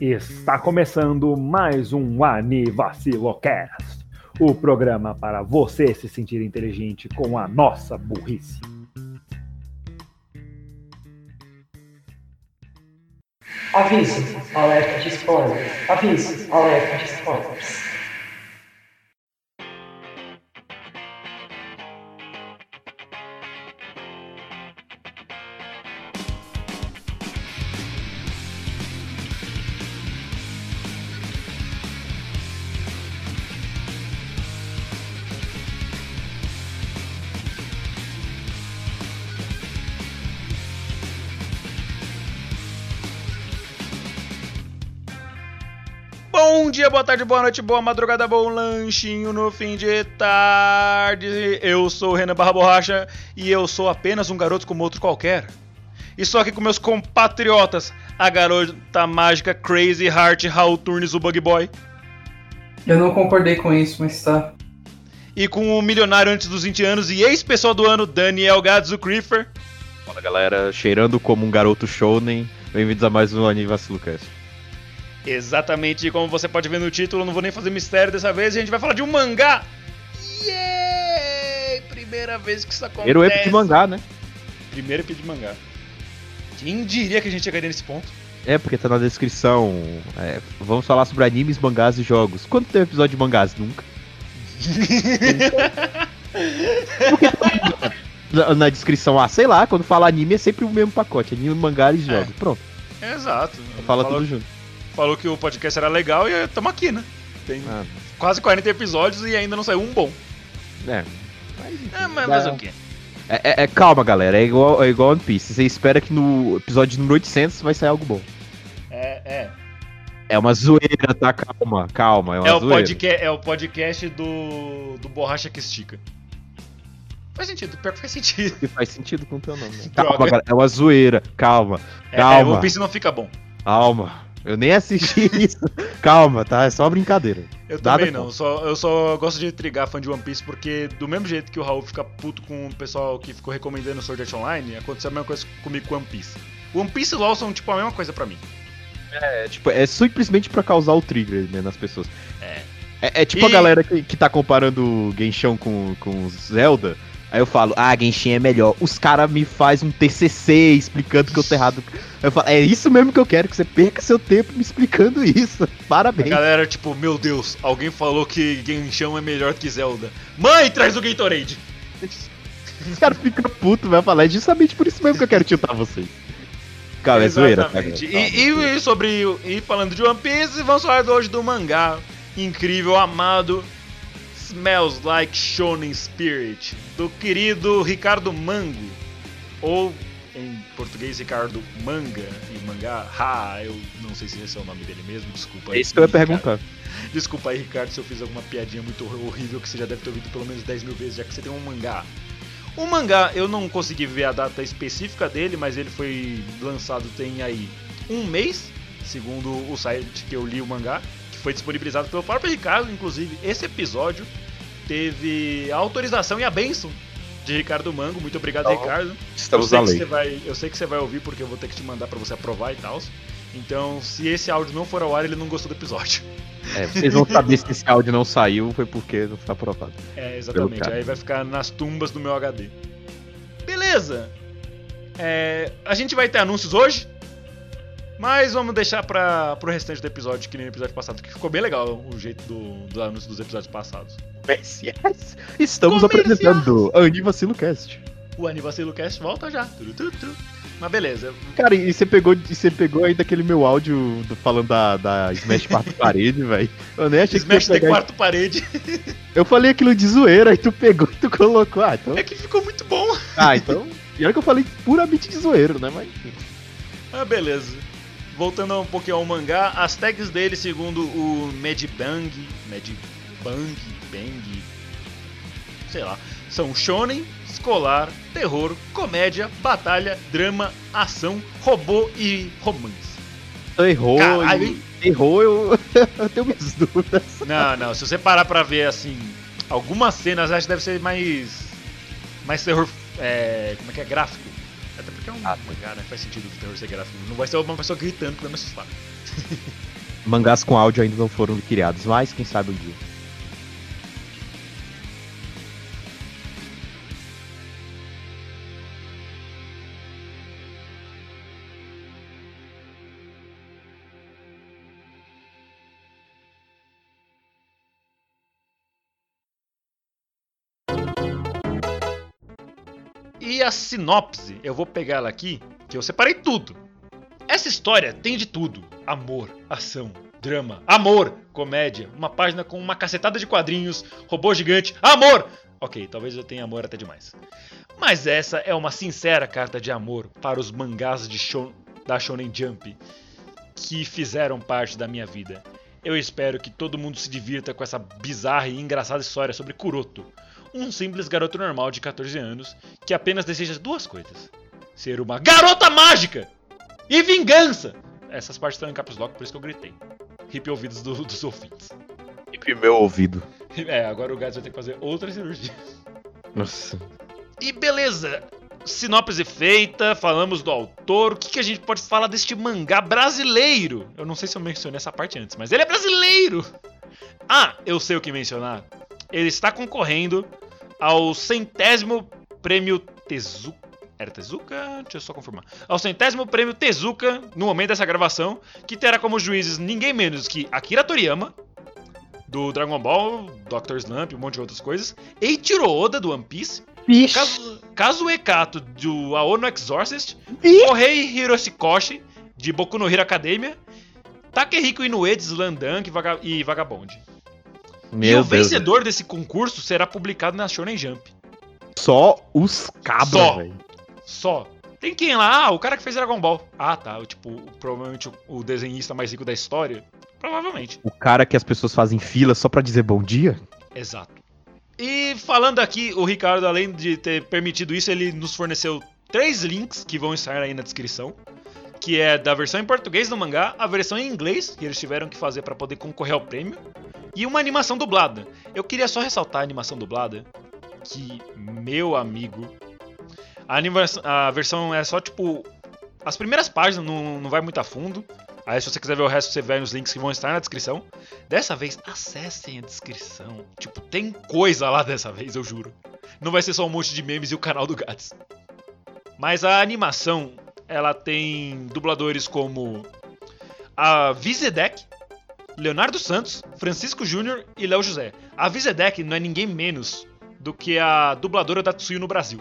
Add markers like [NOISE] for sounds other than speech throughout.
Está começando mais um Anivacilocast, o programa para você se sentir inteligente com a nossa burrice. Aviso, alerta de spoilers. Aviso, alerta de spoilers. Tarde, boa noite, boa madrugada, bom lanchinho no fim de tarde. Eu sou o Renan Barra Borracha e eu sou apenas um garoto como outro qualquer. Estou aqui com meus compatriotas, a garota mágica Crazy Heart Raul Turnes, o Bug Boy. Eu não concordei com isso, mas tá. E com o milionário antes dos 20 anos e ex-pessoal do ano, Daniel Gadzo Creeper. Fala galera, cheirando como um garoto shounen, bem-vindos a mais um Anivacilocast. Exatamente como você pode ver no título, não vou nem fazer mistério dessa vez, a gente vai falar de um mangá. Yay! Primeira vez que isso acontece. Primeiro EP de mangá, né? Primeiro EP de mangá. Quem diria que a gente chegaria nesse ponto? É, porque tá na descrição. é, vamos falar sobre animes, mangás e jogos. Quando tem episódio de mangás? Nunca. [LAUGHS] Na, na descrição, ah, sei lá, quando fala anime é sempre o mesmo pacote. Anime, mangá e jogos. Pronto, Exato. fala tudo junto. Falou que o podcast era legal e estamos aqui, né? Tem Ah, quase 40 episódios e ainda não saiu um bom. é. Mas, É, mas, mas o quê? É, é- é- calma, galera. É igual, é igual One Piece. Você espera que no episódio número 800 vai sair algo bom. É, é. É uma zoeira, tá? Calma, calma. É uma É o, zoeira. podcast, é o podcast do, do Borracha que Estica. Faz sentido, pior que faz sentido. Que faz sentido com o teu nome. Né? [LAUGHS] Calma, galera. É uma zoeira. Calma, É, Calma. é, o One Piece não fica bom. calma. Eu nem assisti [LAUGHS] isso. Calma, tá? É só brincadeira. Eu Nada também não, só, eu só gosto de intrigar fã de One Piece porque do mesmo jeito que o Raul fica puto com o pessoal que ficou recomendando Sword Art Online, aconteceu a mesma coisa comigo com One Piece. One Piece e LoL são tipo a mesma coisa pra mim. É, tipo, é simplesmente pra causar o trigger né, nas pessoas. É. É, é tipo E- a galera que, que tá comparando o Genshin com, com Zelda. Aí eu falo, ah, Genshin é melhor. Os caras me faz um TCC explicando que eu tô errado. Eu falo, é isso mesmo que eu quero, que você perca seu tempo me explicando isso. [LAUGHS] A Parabéns. galera, tipo, meu Deus, alguém falou que Genshin é melhor que Zelda. Mãe, traz o Gatorade! Os caras ficam putos, vai falar. É justamente por isso mesmo que eu quero tiltar vocês. Calma, é zoeira, E, e, sobre. E falando de One Piece, vamos falar hoje do mangá incrível, amado. Smells Like Shonen Spirit, do querido Ricardo Mango. Ou, em português, Ricardo Manga e mangá. Ha, eu não sei se esse é o nome dele mesmo, desculpa. É isso que eu ia perguntar. Desculpa aí, Ricardo, se eu fiz alguma piadinha muito horrível que você já deve ter ouvido pelo menos 10 mil vezes, já que você tem um mangá. O mangá, eu não consegui ver a data específica dele, mas ele foi lançado tem aí um mês, segundo o site que eu li o mangá, que foi disponibilizado pelo próprio Ricardo, inclusive. Esse episódio teve a autorização e a benção de Ricardo Mango. Muito obrigado, Então, Ricardo. Eu Estamos sei, na que lei. você vai, eu sei que você vai ouvir porque eu vou ter que te mandar pra você aprovar e tal. Então, se esse áudio não for ao ar, ele não gostou do episódio. É, vocês vão saber se esse áudio não [LAUGHS] saiu, foi porque não foi aprovado. É, exatamente. Aí vai ficar nas tumbas do meu HD. Beleza. É, a gente vai ter anúncios hoje. Mas vamos deixar para pro restante do episódio, que nem o episódio passado, que ficou bem legal o jeito do, do anúncio dos episódios passados. Comerciais. Estamos Comerciais. apresentando Anivacilo Cast. O Anivacilo Cast volta já. Tudo. Mas beleza. Cara, e você pegou, e você pegou aí daquele meu áudio do- falando da, da Smash [LAUGHS] quarto parede, velho. Eu nem achei Smash que ia pegar. quarto parede. Eu falei aquilo de zoeira, aí tu pegou e tu colocou. Ah, então. É que ficou muito bom. Ah, então. E olha que eu falei puramente de zoeiro, né? Mas. enfim. Ah, beleza. Voltando um pouquinho ao mangá, as tags dele, segundo o Medbang, Medbang, Bang, sei lá, são shonen, escolar, terror, comédia, batalha, drama, ação, robô e romance. Errou. Caralho? Errou, eu, [LAUGHS] eu tenho minhas dúvidas. Não, não, se você parar pra ver, assim, algumas cenas, acho que deve ser mais, mais terror, é, como é que é, gráfico. Porque é um Ah, mangá, né? Faz sentido o terror ser gráfico. Não vai ser uma pessoa gritando que vai me assustar. Mangás com áudio ainda não foram criados, mas quem sabe um dia. A sinopse, eu vou pegar ela aqui, que eu separei tudo. Essa história tem de tudo: amor, ação, drama, amor, comédia, uma página com uma cacetada de quadrinhos, robô gigante, amor! Ok, talvez eu tenha amor até demais. Mas essa é uma sincera carta de amor para os mangás de shon- da Shonen Jump que fizeram parte da minha vida. Eu espero que todo mundo se divirta com essa bizarra e engraçada história sobre Kuroto, um simples garoto normal de 14 anos que apenas deseja duas coisas: ser uma garota mágica e vingança. Essas partes estão em caps lock, por isso que eu gritei. Hip ouvidos do- dos ouvintes. E meu ouvido. [LAUGHS] É, agora o Gats vai ter que fazer outra cirurgia. Nossa. E beleza, sinopse feita, falamos do autor. O que, que a gente pode falar deste mangá brasileiro? Eu não sei se eu mencionei essa parte antes, mas ele é brasileiro! Ah, eu sei o que mencionar. Ele está concorrendo ao centésimo prêmio Tezuka. Era Tezuka? Deixa eu só confirmar. Ao centésimo prêmio Tezuka, no momento dessa gravação, que terá como juízes ninguém menos que Akira Toriyama, do Dragon Ball, Dr. Slump, um monte de outras coisas, Eiichiro Oda, do One Piece, Kazu- Kazuo Ekato, do Aono Exorcist, Kohei Hiroshikoshi, de Boku no Hero Academia, Takehiko Inoue, de Slandunk e Vaga- e Vagabond. e Meu o Deus. vencedor desse concurso será publicado na Shonen Jump. Só os cabras, Só. velho. Só. Tem quem lá? Ah, o cara que fez Dragon Ball. Ah, tá. Tipo, provavelmente o, o desenhista mais rico da história. Provavelmente. O cara que as pessoas fazem fila só pra dizer bom dia? Exato. E falando aqui, o Ricardo, além de ter permitido isso, ele nos forneceu três links que vão estar aí na descrição. Que é da versão em português do mangá, a versão em inglês, que eles tiveram que fazer para poder concorrer ao prêmio, e uma animação dublada. Eu queria só ressaltar a animação dublada, que, meu amigo, a, animação, a versão é só tipo. As primeiras páginas não, não vai muito a fundo. Aí, se você quiser ver o resto, você vai nos links que vão estar na descrição. Dessa vez, acessem a descrição. Tipo, tem coisa lá dessa vez, eu juro. Não vai ser só um monte de memes e o canal do Gats. Mas a animação, ela tem dubladores como a Vizedec, Leonardo Santos, Francisco Júnior e Léo José. A Vizedec não é ninguém menos do que a dubladora da Tsuyu no Brasil.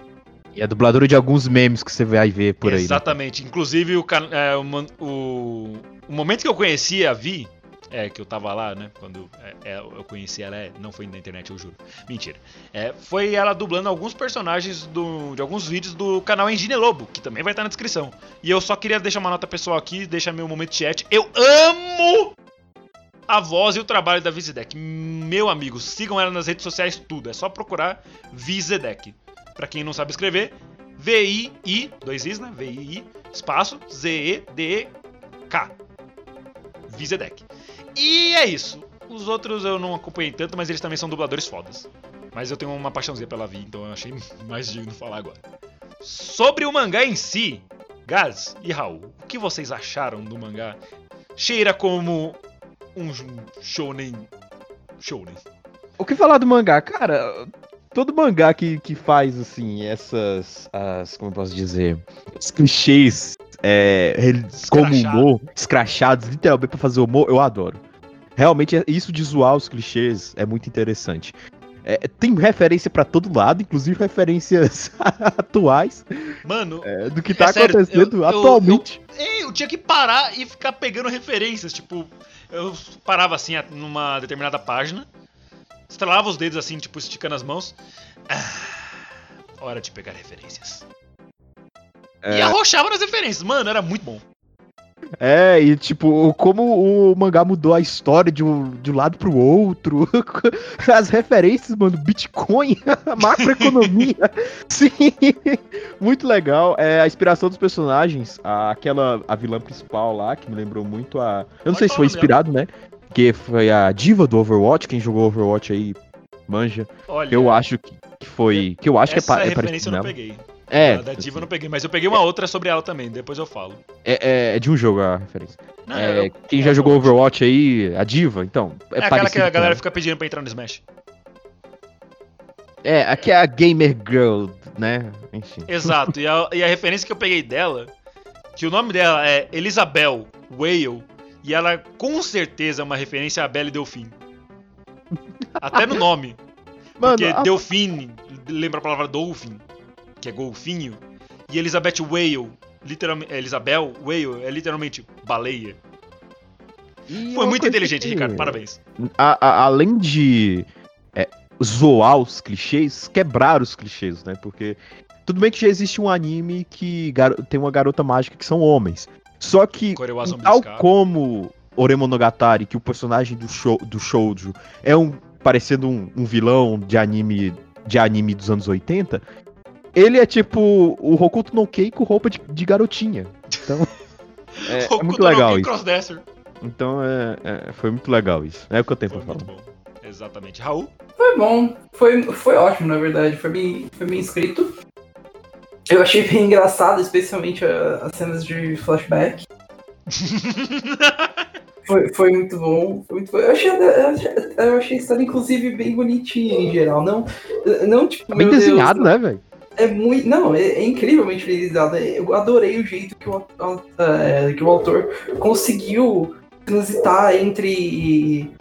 E a dubladora de alguns memes que você vai ver por aí. né? Exatamente. Inclusive, o, é, o, o- o momento que eu conheci a Vi, é, que eu tava lá, né? Quando é, é, eu conheci ela, é, não foi na internet, eu juro. Mentira. É, foi ela dublando alguns personagens do- de alguns vídeos do canal Engine Lobo, que também vai estar na descrição. E eu só queria deixar uma nota pessoal aqui, deixar meu momento chat. Eu amo a voz e o trabalho da Vizedec. Meu amigo, sigam ela nas redes sociais, tudo. É só procurar Vizedec. Pra quem não sabe escrever, V-I-I, dois Is, né? V-I-I, espaço, Z-E-D-E-K. Vizedec. E é isso. Os outros eu não acompanhei tanto, mas eles também são dubladores fodas. Mas eu tenho uma paixãozinha pela Vi, então eu achei [LAUGHS] mais digno falar agora. Sobre o mangá em si, Gaz e Raul, o que vocês acharam do mangá? Cheira como um shonen. Shonen. O que falar do mangá? Cara, todo mangá que, que faz, assim, essas. As, como eu posso dizer? Os clichês é, como humor, escrachados, literalmente pra fazer humor, eu adoro. Realmente, é- isso de zoar os clichês é muito interessante. É, tem referência pra todo lado, inclusive referências [LAUGHS] atuais Mano, é, do que tá É sério, acontecendo eu- eu- atualmente. Ei, eu tinha que parar e ficar pegando referências. Tipo, eu parava assim numa determinada página, estralava os dedos assim, tipo, esticando as mãos. Ah, hora de pegar referências. É. E arrochava nas referências. Mano, era muito bom. É, e tipo, como o mangá mudou a história de um, de um lado pro outro. [LAUGHS] As referências, mano, Bitcoin, [LAUGHS] macroeconomia. [LAUGHS] Sim, muito legal. É, a inspiração dos personagens, a- aquela, a vilã principal lá, que me lembrou muito a. Eu não Pode sei se foi dela. inspirado, né? Que foi a diva do Overwatch, quem jogou Overwatch aí manja. Olha, eu acho que, que foi. Que eu acho que é, pa- é referência parecido eu não nela. peguei. É, A da Diva eu não peguei, mas eu peguei uma outra sobre ela também, depois eu falo. é, é- é de um jogo a referência. Não, É, eu- quem já jogou Overwatch aí, a Diva, então. É, É, aquela que a galera fica pedindo pra entrar no Smash. É, aqui é a Gamer Girl, né? Enfim. Exato, e a, e a referência que eu peguei dela, que o nome dela é Elisabel Whale, e ela com certeza é uma referência a Belle Delfim. Até no nome. [LAUGHS] Mano, Porque a- Delfim lembra a palavra Dolphin, que é golfinho, e Elizabeth Whale, literalmente, é, Elisabel Whale é literalmente baleia. e Foi muito inteligente, que- Ricardo, parabéns. a- a- além de é, zoar os clichês, quebrar os clichês, né? Porque tudo bem que já existe um anime que tem uma garota mágica que são homens. Só que, tal como Oremonogatari, que o personagem do, show, do shoujo é um parecendo um, um vilão de anime de anime dos anos 80, ele é tipo o Hokuto no Kei com roupa de, de garotinha. Então, [LAUGHS] é, é muito legal isso. Crossdresser. Então, é, é, foi muito legal isso. É o que eu tenho Foi pra falar. muito bom. Exatamente. Raul? Foi bom, foi, foi ótimo, na verdade. Foi bem, foi bem escrito. Eu achei bem engraçado, especialmente as cenas de flashback. [LAUGHS] Foi, foi muito bom. Foi muito bom. Eu, achei, eu, achei, eu achei a história, inclusive, bem bonitinha em geral. Não, não tipo. Bem meu Deus, desenhado, né, velho? É muito. Não, é, é incrivelmente desenhado. Eu adorei o jeito que o, é, que o autor conseguiu transitar entre.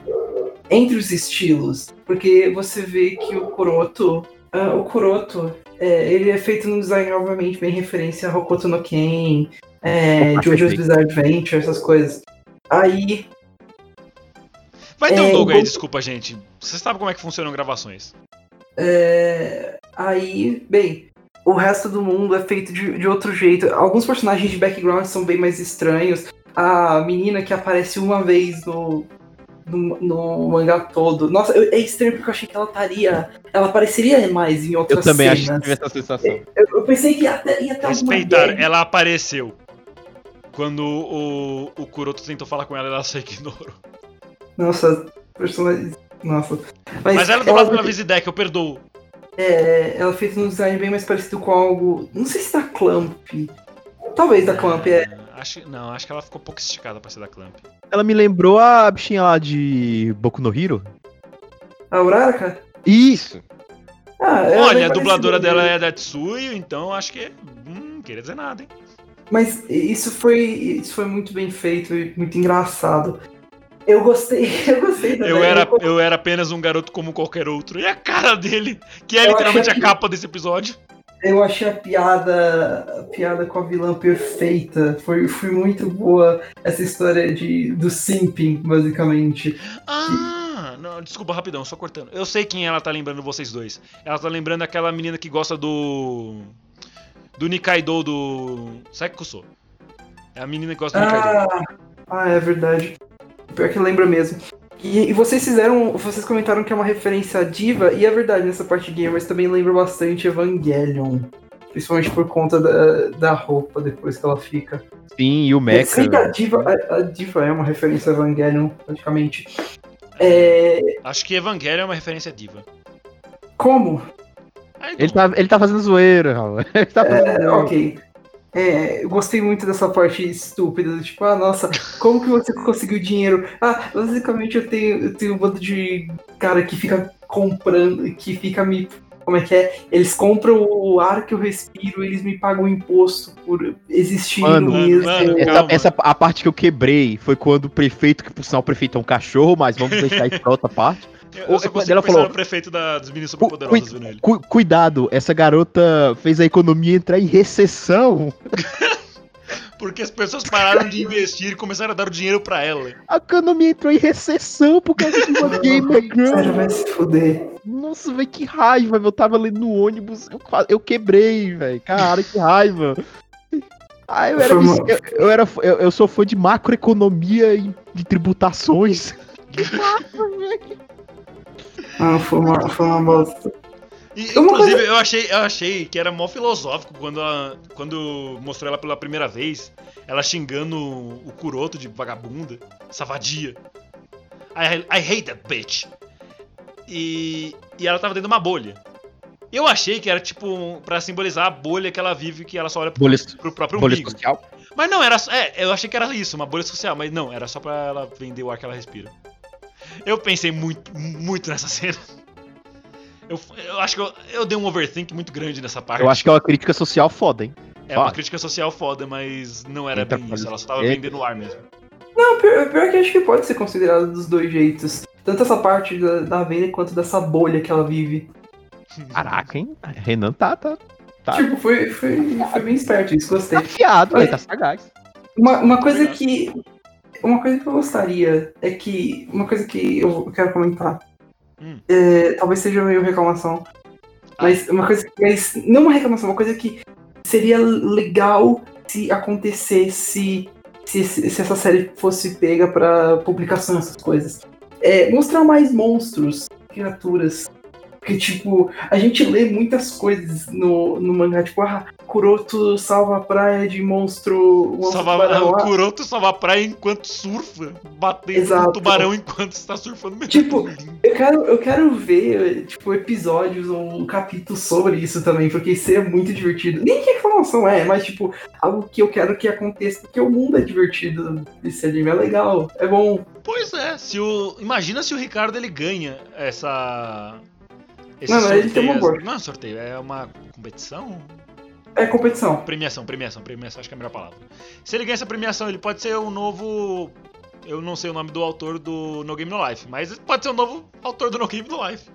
Entre os estilos. Porque você vê que o Kuroto. ah, o Kuroto, é, ele é feito num design, obviamente, bem referência a Hokuto no Ken, é, JoJo's. Bizarre Adventure, essas coisas. Aí, Vai ter um É, logo aí, desculpa, gente. Você sabe como é que funcionam gravações. É, Aí, bem, o resto do mundo é feito de, de outro jeito. Alguns personagens de background são bem mais estranhos. A menina que aparece uma vez no, no, no mangá todo. Nossa, eu- é estranho porque eu achei que ela estaria. Ela apareceria mais em Eu outras também acho que cenas. tive essa sensação. Eu, eu pensei que ia até, ia ter alguma Respeitar, ela apareceu. Quando o, o Kuroto tentou falar com ela, ela só ignorou. Nossa, personagem. Nossa. Mas ela é dublada pela Vizidek, eu perdoo. É, ela fez um design bem mais parecido com algo. Não sei se da Clamp. Talvez da Clamp, é. Acho, não, acho que ela ficou um pouco esticada pra ser da Clamp. Ela me lembrou a bichinha lá de Boku no Hero. A Uraraka? Isso! Ah, é Olha, a dubladora dela é da Tsuyu, então acho que. Hum, queria dizer nada, hein? Mas isso foi, isso foi muito bem feito e muito engraçado. Eu gostei, [LAUGHS] eu gostei da Eu era, eu era apenas um garoto como qualquer outro. E a cara dele, que é Eu literalmente a capa desse episódio. Eu achei a piada, a piada com a vilã perfeita. Foi, foi muito boa essa história de, do simping, basicamente. Ah, não, desculpa, rapidão, só cortando. Eu sei quem ela tá lembrando vocês dois. Ela tá lembrando aquela menina que gosta do. Do Nikaido do. Sekuso. É a menina que gosta do Nikaido. Ah, ah, é verdade. Pior que lembra mesmo. E, e vocês fizeram. Vocês comentaram que é uma referência à diva, e é verdade, nessa parte de gamers também lembra bastante Evangelion. Principalmente por conta da, da roupa depois que ela fica. Sim, e o Mecha. Sei que a diva, a, a diva é uma referência a Evangelion, praticamente. É, Acho que Evangelho é uma referência diva. como? Ah, então. Ele tá, ele tá fazendo zoeira, Raul. [LAUGHS] Ele tá fazendo É, zoeira. ok. É, eu gostei muito dessa parte estúpida, tipo, ah, nossa, como que você conseguiu dinheiro? Ah, basicamente eu tenho, eu tenho um bando de cara que fica comprando, que fica me. Como é que é? Eles compram o ar que eu respiro, eles me pagam imposto por existir Mano, mesmo. mano, Essa, essa- a parte que eu quebrei foi quando o prefeito, que por sinal o prefeito é um cachorro, mas vamos deixar isso pra outra parte. Eu, só consigo ela falou- no prefeito da, dos meninos Cu- superpoderosos vendo ele. Cu- cuidado, essa garota fez a economia entrar em recessão. [LAUGHS] Porque as pessoas pararam de investir e começaram a dar o dinheiro pra ela. A economia entrou em recessão por causa de uma [LAUGHS] gamer girl. Sério, vai se fuder. Nossa, velho, que raiva, velho. Eu tava ali no ônibus, eu, eu quebrei, velho. Cara, que raiva. Ah, eu era, eu, eu era eu, eu sou fã de macroeconomia e de tributações. [LAUGHS] Ah, foi uma, foi uma bosta. E, inclusive, eu, achei, eu achei que era mó filosófico quando, a- quando mostrou ela pela primeira vez, ela xingando o Kuroto de vagabunda, essa vadia. I, I hate that bitch. E, e ela tava dentro de uma bolha. Eu achei que era tipo pra simbolizar a bolha que ela vive, que ela só olha pro, Bolha, pro próprio bolha umbigo. social. Mas não, era. É, eu achei que era isso, uma bolha social, mas não, era só pra ela vender o ar que ela respira. Eu pensei muito, muito nessa cena. Eu, eu acho que eu, eu dei um overthink muito grande nessa parte. Eu acho que é uma crítica social foda, hein? É uma crítica social foda, mas não era Entra bem isso. Ela só tava Entra. vendendo o ar mesmo. Não, pior, pior que acho que pode ser considerado dos dois jeitos. Tanto essa parte da, da venda quanto dessa bolha que ela vive. Caraca, hein? Renan tá, tá, Tá. Tipo, foi, foi, foi bem esperto isso, gostei. tá afiado, velho, tá sagaz. Uma, uma coisa que. Uma coisa que eu gostaria é que. Uma coisa que eu quero comentar. Hum. é, talvez seja meio reclamação. Mas uma coisa que. Mas não uma reclamação, uma coisa que seria legal se acontecesse. Se, se, se essa série fosse pega pra publicação, essas coisas. É, mostrar mais monstros, criaturas. Porque, tipo, a gente lê muitas coisas no, no mangá, tipo, ah, Kuroto salva a praia de monstro. monstro Salva, o. Kuroto salva a praia enquanto surfa, batendo no tubarão enquanto está surfando. Meu Tipo. Eu quero, eu quero ver, tipo, episódios ou um capítulo sobre isso também, porque isso é muito divertido. Nem que a reclamação é, mas, tipo, algo que eu quero que aconteça, porque o mundo é divertido desse anime, é legal, é bom. Pois é, se o. Imagina se o Ricardo ele ganha essa. Esse Não, ele tem uma essa- boa. Não é um sorteio, é uma competição? É competição. Premiação, premiação, premiação, acho que é a melhor palavra. Se ele ganha essa premiação, ele pode ser o novo. Eu não sei o nome do autor do No Game No Life, mas pode ser o novo autor do No Game No Life.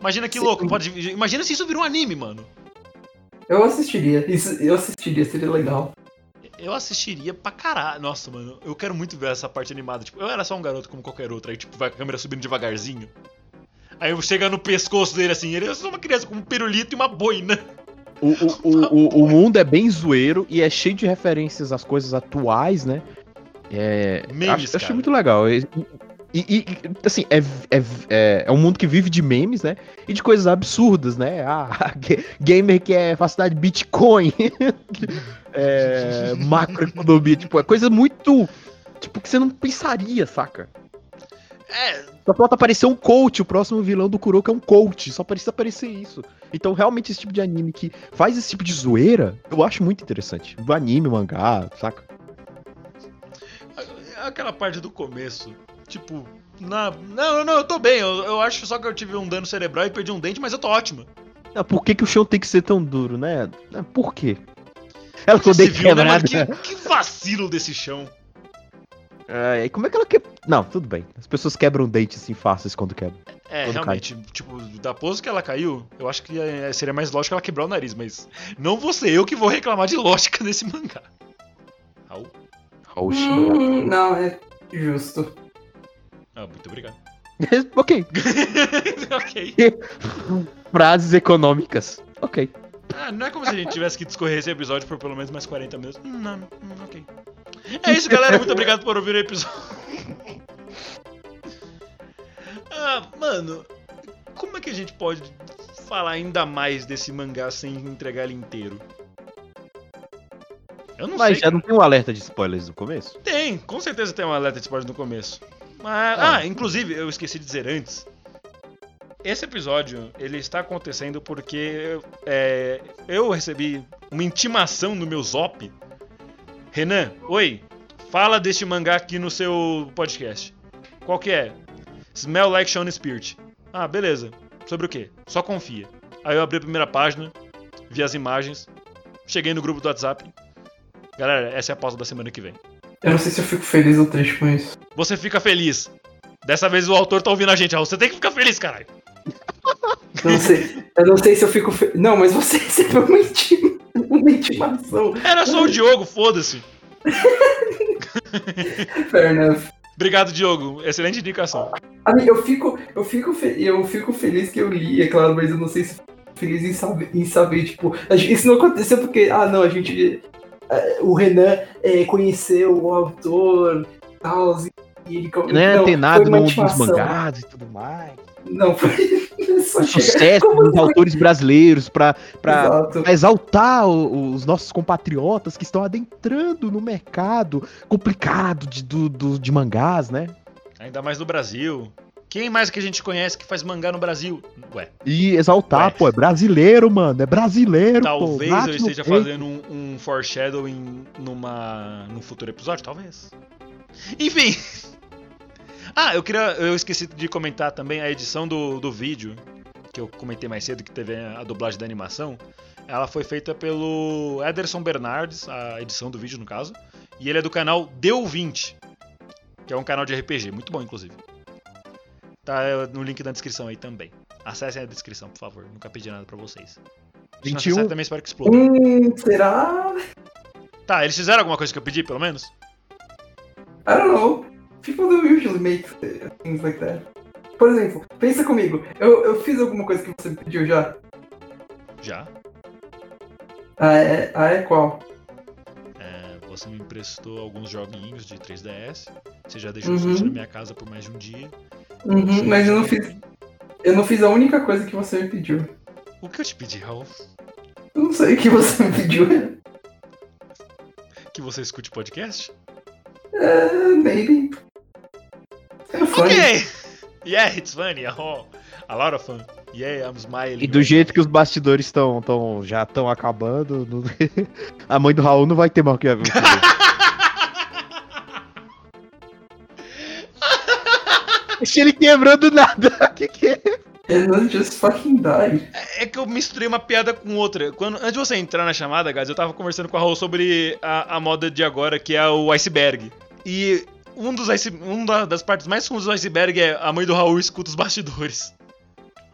Imagina que Sim. louco, pode, imagina se isso vira um anime, mano. Eu assistiria, isso, eu assistiria, seria legal. Eu assistiria pra caralho. Nossa, mano, eu quero muito ver essa parte animada. Tipo, eu era só um garoto como qualquer outro, aí tipo, vai a câmera subindo devagarzinho. Aí eu chego no pescoço dele assim, ele é só uma criança com um pirulito e uma boina. O, o, [LAUGHS] o, o, o mundo é bem zoeiro e é cheio de referências às coisas atuais, né? É, Memes, acho, achei muito legal. E, e- e, assim, é, é, é, é um mundo que vive de memes, né? E de coisas absurdas, né? Ah, [LAUGHS] ga- gamer que é facilidade de Bitcoin, [LAUGHS] é, macroeconomia, tipo, é coisa muito. Tipo, que você não pensaria, saca? É, Só falta aparecer um coach, o próximo vilão do Kuroko é um coach, só precisa aparecer isso. Então, realmente, esse tipo de anime que faz esse tipo de zoeira, eu acho muito interessante. Do anime, mangá, saca? aquela parte do começo. Tipo, na... não, não, eu tô bem. Eu, eu acho só que eu tive um dano cerebral e perdi um dente, mas eu tô ótima. Ah, Por que, que o chão tem que ser tão duro, né? Por quê? Ela ficou viu, né, quebrada. Que, que vacilo desse chão. E como é que ela que... Não, tudo bem. As pessoas quebram dentes assim fáceis quando quebram. É, Quando realmente, tipo, da pose que ela caiu, eu acho que é- seria mais lógico ela quebrar o nariz, mas não vou ser eu que vou reclamar de lógica [LAUGHS] nesse mangá. Au. Oxi. Hum, não, é justo. Ah, muito obrigado. [LAUGHS] ok. [LAUGHS] ok. Frases econômicas. Ok. Ah, não é como se a gente tivesse que discorrer esse episódio por pelo menos mais 40 minutos. Hum, Não, hum, ok. É isso, galera. Muito obrigado por ouvir o episódio. [LAUGHS] Ah, mano, como é que a gente pode falar ainda mais desse mangá sem entregar ele inteiro? Eu não Mas sei. já não tem um alerta de spoilers no começo? Tem, com certeza tem um alerta de spoiler no começo. Mas, Ah. ah, inclusive, eu esqueci de dizer antes. Esse episódio, ele está acontecendo porque é, eu recebi uma intimação no meu zop. Renan, oi, fala deste mangá aqui no seu podcast. Qual que é? Smell Like Shonen Spirit. Ah, beleza. Sobre o quê? Só confia. Aí eu abri a primeira página, vi as imagens, cheguei no grupo do WhatsApp. Galera, essa é a pausa da semana que vem. Eu não sei se eu fico feliz ou triste com isso. Você fica feliz. Dessa vez o autor tá ouvindo a gente, Raul. Você tem que ficar feliz, caralho. Eu não sei, eu não sei se eu fico feliz. Não, mas você [LAUGHS] recebeu uma, intima, uma intimação. Era só o Diogo, foda-se. Fair enough. Obrigado, Diogo. Excelente indicação. Amigo, eu fico, eu fico, fe- eu fico feliz que eu li, é claro, mas eu não sei se fico feliz em saber, em saber tipo, a gente- isso não aconteceu porque, ah, não, a gente, eh, o Renan eh, conheceu o autor, tal, e ele Não é antenado foi uma no dos mangás e tudo mais. Não, foi. Sucesso Como dos foi? autores brasileiros pra exaltar o- os nossos compatriotas que estão adentrando no mercado complicado de, do, do- de mangás, né? Ainda mais no Brasil. Quem mais que a gente conhece que faz mangá no Brasil? Ué, E exaltar, Ué. pô, é brasileiro, mano. É brasileiro, talvez pô. eu esteja fazendo um, um foreshadowing numa, num futuro episódio, talvez. Enfim. Ah, eu queria. Eu esqueci de comentar também a edição do, do vídeo, que eu comentei mais cedo, que teve a dublagem da animação. Ela foi feita pelo Ederson Bernardes, a edição do vídeo, no caso. E ele é do canal Deu 20, que é um canal de RPG, muito bom, inclusive. Tá é, no link da descrição aí também. Acessem a descrição, por favor. Nunca pedi nada pra vocês. Se não 21. acessarem, também espero que exploda. Hum, será? Tá, eles fizeram alguma coisa que eu pedi, pelo menos? I don't know. People do usually make uh, things like that. Por exemplo, pensa comigo. Eu, eu fiz alguma coisa que você me pediu já? Já. Ah, é? Ah, é qual? É, você me emprestou alguns joguinhos de 3DS. Você já deixou Uhum. na minha casa por mais de um dia. Uhum, mas eu não fiz. Eu não fiz a única coisa que você me pediu. O que eu te pedi, Raul? Eu não sei o que você me pediu. Que você escute podcast? É, maybe. É funny. Ok! Yeah, it's funny. Oh, a lot of fun. Yeah, I'm smiling. E do jeito que os bastidores estão tão, já estão acabando, [LAUGHS] não- a mãe do Raul não vai ter mal que o que ver. Deixa ele quebrando nada. O [LAUGHS] que, que é? Just fucking die. É que eu misturei uma piada com outra. Quando, antes de você entrar na chamada, guys, eu tava conversando com a Raul sobre a, a moda de agora, que é o iceberg. E um dos ice, um da- das partes mais fundas do iceberg é a mãe do Raul escuta os bastidores.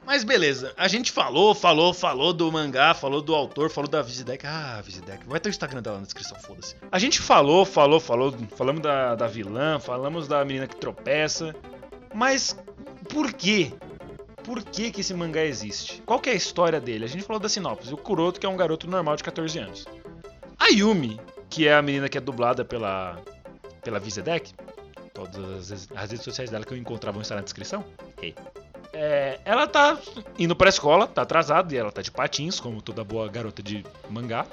Mas beleza, a gente falou, falou, falou do mangá, falou do autor, falou da Vizidec. Ah, Vizidec, vai ter o Instagram dela na descrição, foda-se. A gente falou, falou, falou, falamos da, da vilã, falamos da menina que tropeça. Mas por quê? Por que, que esse mangá existe? Qual que é a história dele? A gente falou da sinopse. O Kuroto, que é um garoto normal de 14 anos. A Yumi, que é a menina que é dublada pela, pela Vizedec, todas as, as redes sociais dela que eu encontrar vão estar na descrição. Hey. É, ela tá indo pra escola, tá atrasada, e ela tá de patins, como toda boa garota de mangá.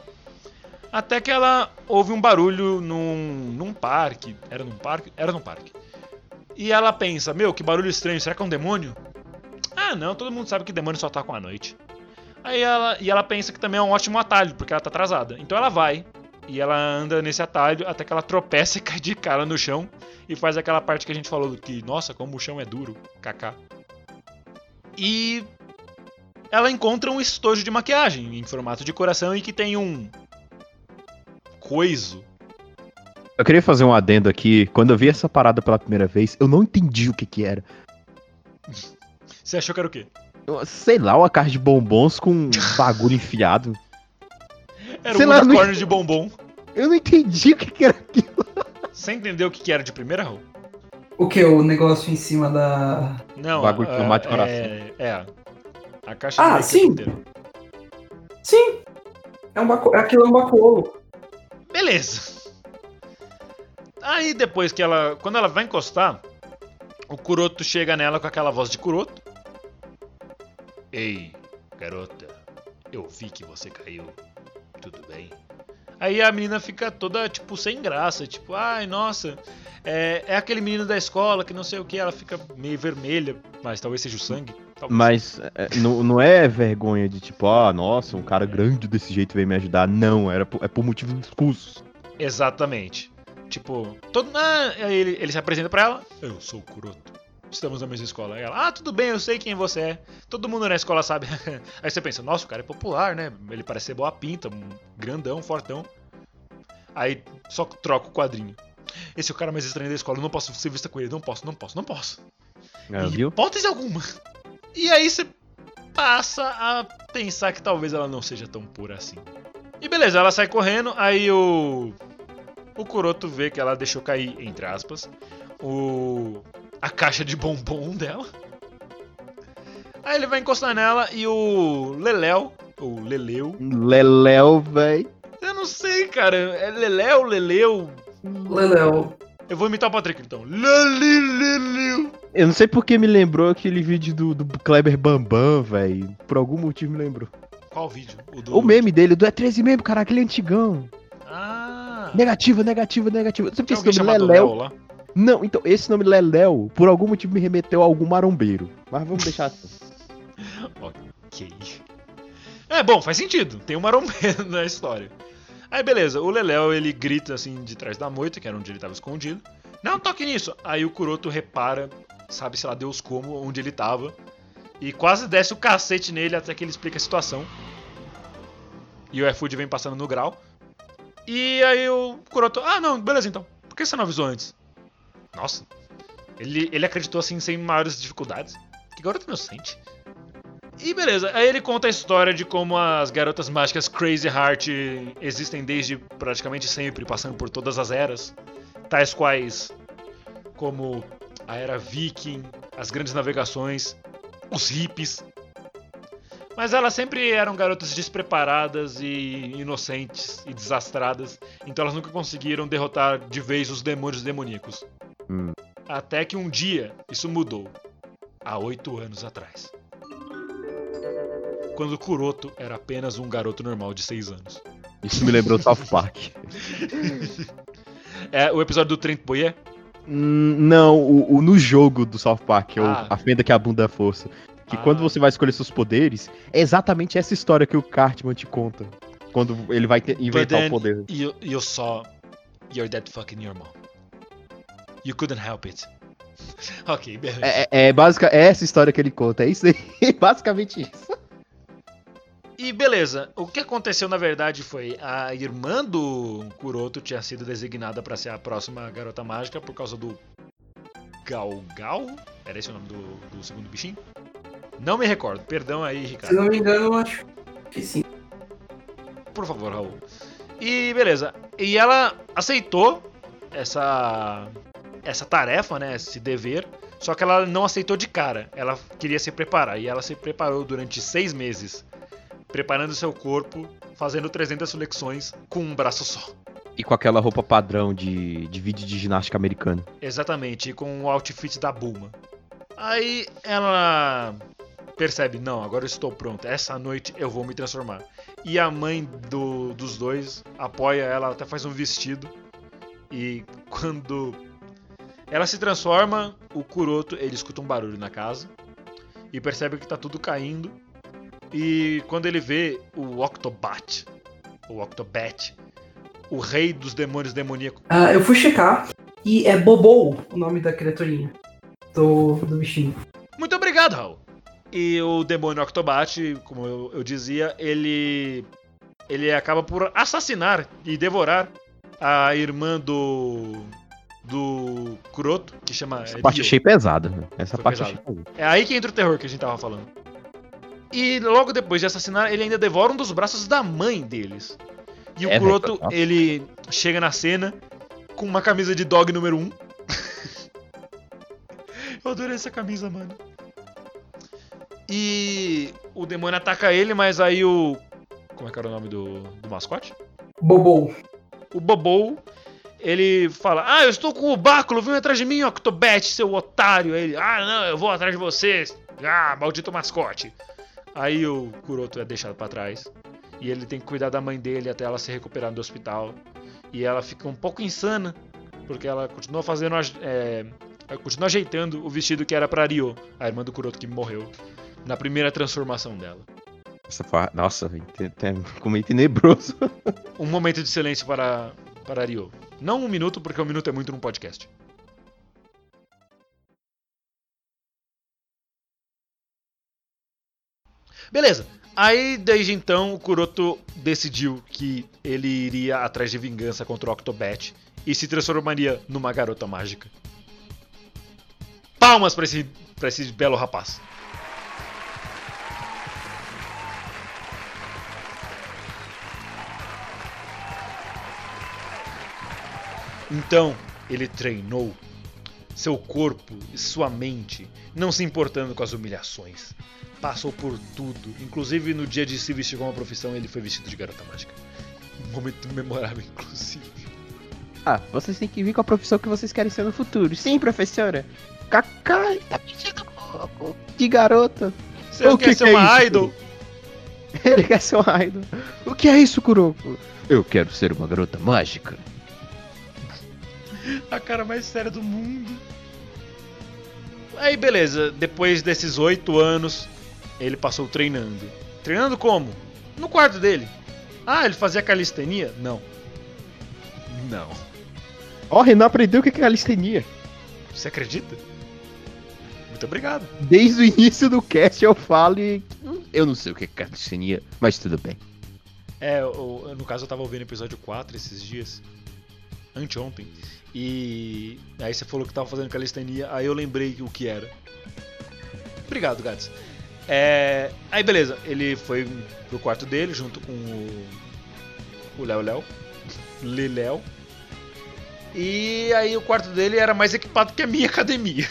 Até que ela ouve um barulho num, num parque. Era num parque? Era num parque. E ela pensa, meu, que barulho estranho, será que é um demônio? Ah, não, todo mundo sabe que demônio só tá com a noite. Aí ela, e ela pensa que também é um ótimo atalho, porque ela tá atrasada. Então ela vai e ela anda nesse atalho até que ela tropeça [LAUGHS] e cai de cara no chão e faz aquela parte que a gente falou que, nossa, como o chão é duro, kaká. E ela encontra um estojo de maquiagem em formato de coração e que tem um coiso. Eu queria fazer um adendo aqui. Quando eu vi essa parada pela primeira vez, eu não entendi o que que era. [LAUGHS] Você achou que era o quê? Sei lá, uma caixa de bombons com um [LAUGHS] bagulho enfiado. Era Sei um lá, não- unicórnio de bombom. Eu não entendi o que que era aquilo. Você entendeu o que que era de primeira, Raul? O que? O negócio em cima da. Não, Bagulho a- de tomate é, coração. É, a caixa Ah, sim. inteira. Sim! É um baco... Aquilo é um bacuolo. Beleza. Aí depois que ela. Quando ela vai encostar, o Kuroto chega nela com aquela voz de Kuroto. Ei, garota, eu vi que você caiu. Tudo bem? Aí a menina fica toda, tipo, sem graça, tipo, ai, nossa, é, é aquele menino da escola que não sei o que, ela fica meio vermelha, mas talvez seja o sangue. talvez. Mas é, não, não é vergonha de tipo, ah, nossa, um cara grande desse jeito veio me ajudar. Não, era por- é por motivos discursos. Exatamente. Tipo, todo. Ah, ele, ele se apresenta pra ela. Eu sou o Kuroto. Estamos na mesma escola. Aí ela, ah, tudo bem, eu sei quem você é. Todo mundo na escola sabe. [LAUGHS] Aí você pensa, nossa, o cara é popular, né? Ele parece ser boa pinta, um grandão, fortão. Aí só troca o quadrinho. Esse é o cara mais estranho da escola, eu não posso ser vista com ele, não posso, não posso, não posso. É, viu? Hipótese alguma. E aí você passa a pensar que talvez ela não seja tão pura assim. E beleza, ela sai correndo, aí o. O Kuroto vê que ela deixou cair, entre aspas, o. a caixa de bombom dela. Aí ele vai encostar nela e o Leléu, ou Leleu, Leléu, véi. eu não sei, cara, é Leléu, Leleu. Leléo. Eu vou imitar o Patrick então. Lele, Leleu. Eu não sei porque me lembrou aquele vídeo do, do Kleber Bambam, velho. Por algum motivo me lembrou. Qual vídeo? do... O meme dele, do E13 mesmo, cara, aquele antigão. Ah. Negativa, negativa, negativa. Você pensa que o Leléu. Não, então, esse nome Leléu, por algum motivo me remeteu a algum marombeiro. Mas vamos deixar assim. [LAUGHS] Ok. É, bom, faz sentido. Tem um marombeiro [LAUGHS] na história. Aí, beleza. O Leléu, ele grita, assim, de trás da moita, que era onde ele tava escondido. Não toque nisso! Aí o Kuroto repara, sabe, sei lá, Deus como, onde ele tava. E quase desce o cacete nele até que ele explica a situação. E o Efud vem passando no grau. E aí o Kuroto, ah, não, beleza então. Por que você não avisou antes? Nossa. Ele, ele acreditou assim sem maiores dificuldades. Que garoto inocente. E beleza, aí ele conta a história de como as garotas mágicas Crazy Heart existem desde praticamente sempre, passando por todas as eras. Tais quais como a era viking, as grandes navegações, os hippies. Mas elas sempre eram garotas despreparadas e inocentes e desastradas, então elas nunca conseguiram derrotar de vez os demônios demoníacos. Hum. Até que um dia isso mudou, há oito anos atrás. Quando Kuroto era apenas um garoto normal de seis anos. Isso me lembrou South Park. [LAUGHS] É o episódio do Trent Boyer? Hum, não, o, o- no jogo do South Park, é o Ah. a fenda que abunda a força. Que Ah. quando você vai escolher seus poderes, é exatamente essa história que o Cartman te conta. Quando ele vai te- inventar then- o poder. You, you saw your dad fucking your mom. You couldn't help it. [LAUGHS] ok, beleza. É, é, é basica, é essa história que ele conta, é isso aí, [LAUGHS] basicamente isso. E beleza, o que aconteceu na verdade foi a irmã do Kuroto tinha sido designada pra ser a próxima garota mágica por causa do Galgal? Era esse o nome do, do segundo bichinho? Não me recordo, perdão aí, Se Ricardo. não me engano, eu acho que sim. Por favor, Raul. E beleza, e ela aceitou essa essa tarefa, né, esse dever, só que ela não aceitou de cara. Ela queria se preparar e ela se preparou durante seis meses, preparando seu corpo, fazendo 300 flexões com um braço só. E com aquela roupa padrão de, de vídeo de ginástica americana. Exatamente, e com o outfit da Bulma. Aí ela percebe, não, agora eu estou pronta, essa noite eu vou me transformar. E a mãe do- dos dois apoia ela, até faz um vestido. E quando ela se transforma, o Kuroto, ele escuta um barulho na casa e percebe que tá tudo caindo. E quando ele vê o Octobat, o Octobat, o rei dos demônios demoníacos, Ah, eu fui checar e é Bobou o nome da criaturinha. Do, do bichinho. Muito obrigado, Raul. E o demônio Octobat, como eu, eu dizia, ele ele acaba por assassinar e devorar a irmã do do Kuroto, que chama Essa é, parte achei pesada. né? Essa Foi parte pesado. achei pesada. É aí que entra o terror que a gente tava falando. E logo depois de assassinar, ele ainda devora um dos braços da mãe deles. E o É, Kuroto, velho, nossa. ele chega na cena com uma camisa de dog número 1. [LAUGHS] Eu adorei essa camisa, mano. E o demônio ataca ele, mas aí o. Como é que era o nome do, do mascote? Bobou. O Bobou, ele fala: Ah, eu estou com o báculo, vem atrás de mim, Octobet, seu otário. Aí ele: Ah, não, eu vou atrás de você. Ah, maldito mascote. Aí o Kuroto é deixado pra trás. E ele tem que cuidar da mãe dele até ela se recuperar do hospital. E ela fica um pouco insana, porque ela continua fazendo. É, continua ajeitando o vestido que era pra Ryo, a irmã do Kuroto que morreu, na primeira transformação dela. Nossa, te- ficou meio tenebroso. Um momento de silêncio para, para Ryo. Não um minuto, porque um minuto é muito num podcast. Beleza. Aí, desde então, o Kuroto decidiu que ele iria atrás de vingança contra o Octobat e se transformaria numa garota mágica. Palmas para esse, pra esse belo rapaz. Então, ele treinou seu corpo e sua mente, não se importando com as humilhações. Passou por tudo, inclusive no dia de se vestir como uma profissão, ele foi vestido de garota mágica. Um momento memorável, inclusive. Ah, vocês têm que vir com a profissão que vocês querem ser no futuro. Sim, professora. Kaká, tá pouco de garota. Você O quer que ser que é uma isso, idol? [LAUGHS] Ele quer ser um idol. O que é isso, Kuroko? Eu quero ser uma garota mágica. [LAUGHS] A cara mais séria do mundo. Aí beleza, depois desses oito anos, ele passou treinando. Treinando como? No quarto dele. Ah, ele fazia calistenia? Não. Não. Ó, Renan aprendeu o que é calistenia. Você acredita? Muito obrigado. Desde o início do cast eu falo e. Eu não sei o que é calistenia, mas tudo bem. É, o- no caso eu tava ouvindo o episódio 4 esses dias. Anteontem. E aí você falou que tava fazendo calistenia, aí eu lembrei o que era. Obrigado, Gats. É, aí beleza, ele foi pro quarto dele junto com o. O Léo Léo. Liléo. E aí o quarto dele era mais equipado que a minha [LAUGHS] academia.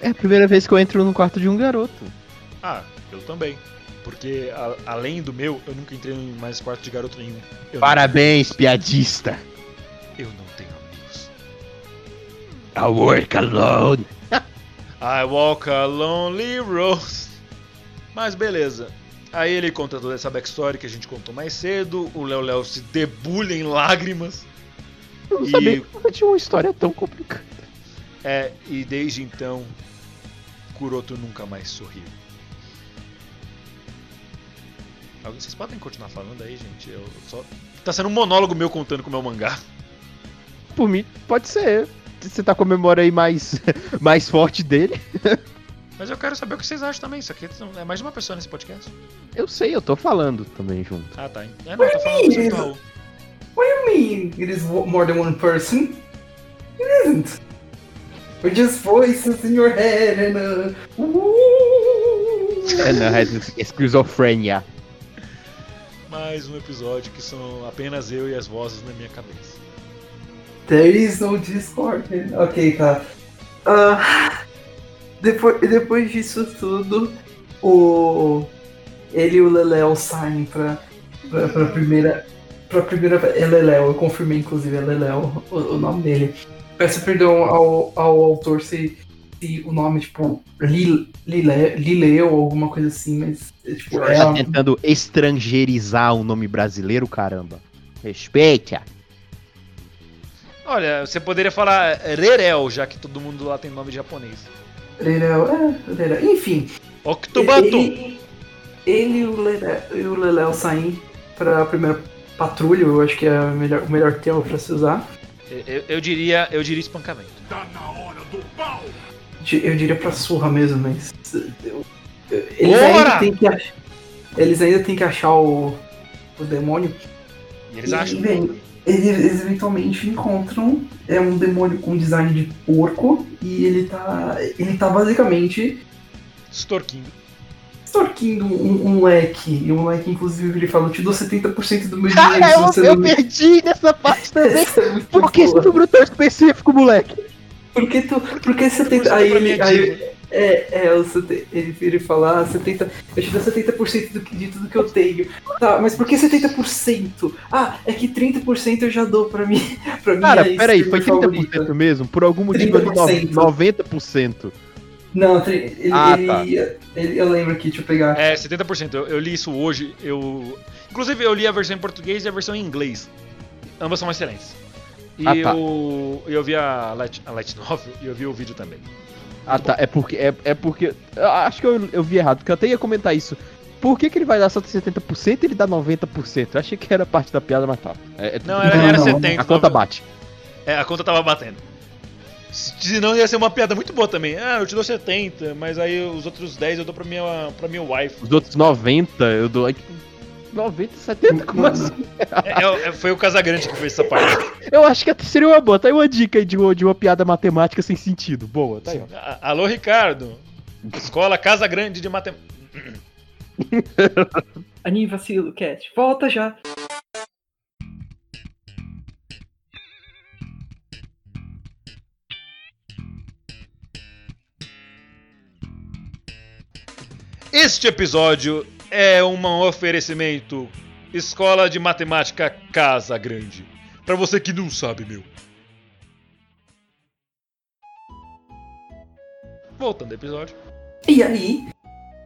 É a primeira vez que eu entro no quarto de um garoto. Ah, eu também. Porque a- além do meu, eu nunca entrei em mais quarto de garoto nenhum. Eu Parabéns, piadista. Eu não tenho amigos. I work alone. [LAUGHS] I walk a lonely road. Mas beleza. Aí ele conta toda essa backstory que a gente contou mais cedo. O Léo Léo se debulha em lágrimas. Eu não E- sabia que tinha uma história tão complicada. É, e desde então, Kuroto nunca mais sorriu. Vocês podem continuar falando aí, gente? Eu só. Tá sendo um monólogo meu contando com o meu mangá. Por mim, pode ser. Você tá com a memória aí mais, [LAUGHS] mais forte dele. Mas eu quero saber o que vocês acham também. Isso aqui é mais de uma pessoa nesse podcast. Eu sei, eu tô falando também junto. Ah, tá. É, não, eu tô falando você, Raul. What do you mean it is more than one person? It isn't. We're just voices in your head and uh. É, não, é esquizofrenia. Mais um episódio que são apenas eu e as vozes na minha cabeça. There is no Discord. Ok, tá. Ah, depois, depois disso tudo, o. Ele e o Leléo saem pra, pra, pra primeira. Pra primeira. É Leléo, eu confirmei inclusive, é Leléo o, o nome dele. Peço perdão ao, ao autor se, se o nome, tipo, Lil- Lile, Lileu ou alguma coisa assim, mas. é, Tipo, é, Tá tentando estrangeirizar o nome brasileiro, caramba. Respeita. Olha, você poderia falar Rerel, já que todo mundo lá tem nome japonês. Leléo, é, Leléo. Enfim. Octobato! Ele, ele e o Leléo saem pra primeira patrulha, eu acho que é o melhor, o melhor termo pra se usar. Eu, eu diria, eu diria espancamento. Di- Eu diria pra surra mesmo, mas. eu- eu- eles, Bora! ainda têm que ach- eles ainda têm que achar o, o demônio. E eles E, acham. bem, eles, eventualmente encontram é um demônio com design de porco e ele tá. ele tá basicamente Extorquindo. extorquindo um, um moleque. E o moleque, inclusive, ele fala, eu te dou 70% do meu [LAUGHS] dinheiro se eu, você eu não perdi nessa parte [LAUGHS] também. É Por que esse número tão específico, moleque? Por que tu. Por que 70%? pra Aí, ele, aí. É, é, ele vira e fala, ah, 70, eu te dou 70% do que, de tudo que eu tenho. Tá, mas por que 70%? Ah, é que 30% eu já dou pra mim. [LAUGHS] Pra minha Cara, peraí, foi streamer 30% favorita. mesmo? Por algum motivo eu li 30%. 90%. Não, ele, Ah, ele, tá. ele- eu lembro aqui, deixa eu pegar. É, 70%. Eu, eu li isso hoje. Eu. Inclusive, eu li a versão em português e a versão em inglês. Ambas são excelentes. E Ah, tá. eu, eu vi a Light, a Light Novel e eu vi o vídeo também. Ah, tá. É porque. É, é porque. Acho que eu, eu vi errado, porque eu até ia comentar isso. Por que, que ele vai dar só 70% e ele dá 90%? Eu achei que era parte da piada, mas tá. É, é- Não, era, era não, 70. A conta bate. É, a conta tava batendo. Senão ia ser uma piada muito boa também. Ah, eu te dou 70, mas aí os outros 10 eu dou pra minha, pra minha wife. Os outros 90, eu dou. Like, 90, 70, como assim? É, é, foi o Casagrande que fez essa parte. [LAUGHS] Eu acho que seria uma boa. Tá aí uma dica aí de uma, de uma piada matemática sem sentido. Boa, tá aí. A- Alô, Ricardo. Escola Casa Grande de Matemática. [LAUGHS] Aniva Silo Cat, volta já. Este episódio é um oferecimento Escola de Matemática Casa Grande. Pra você que não sabe, meu. Voltando ao episódio. E aí,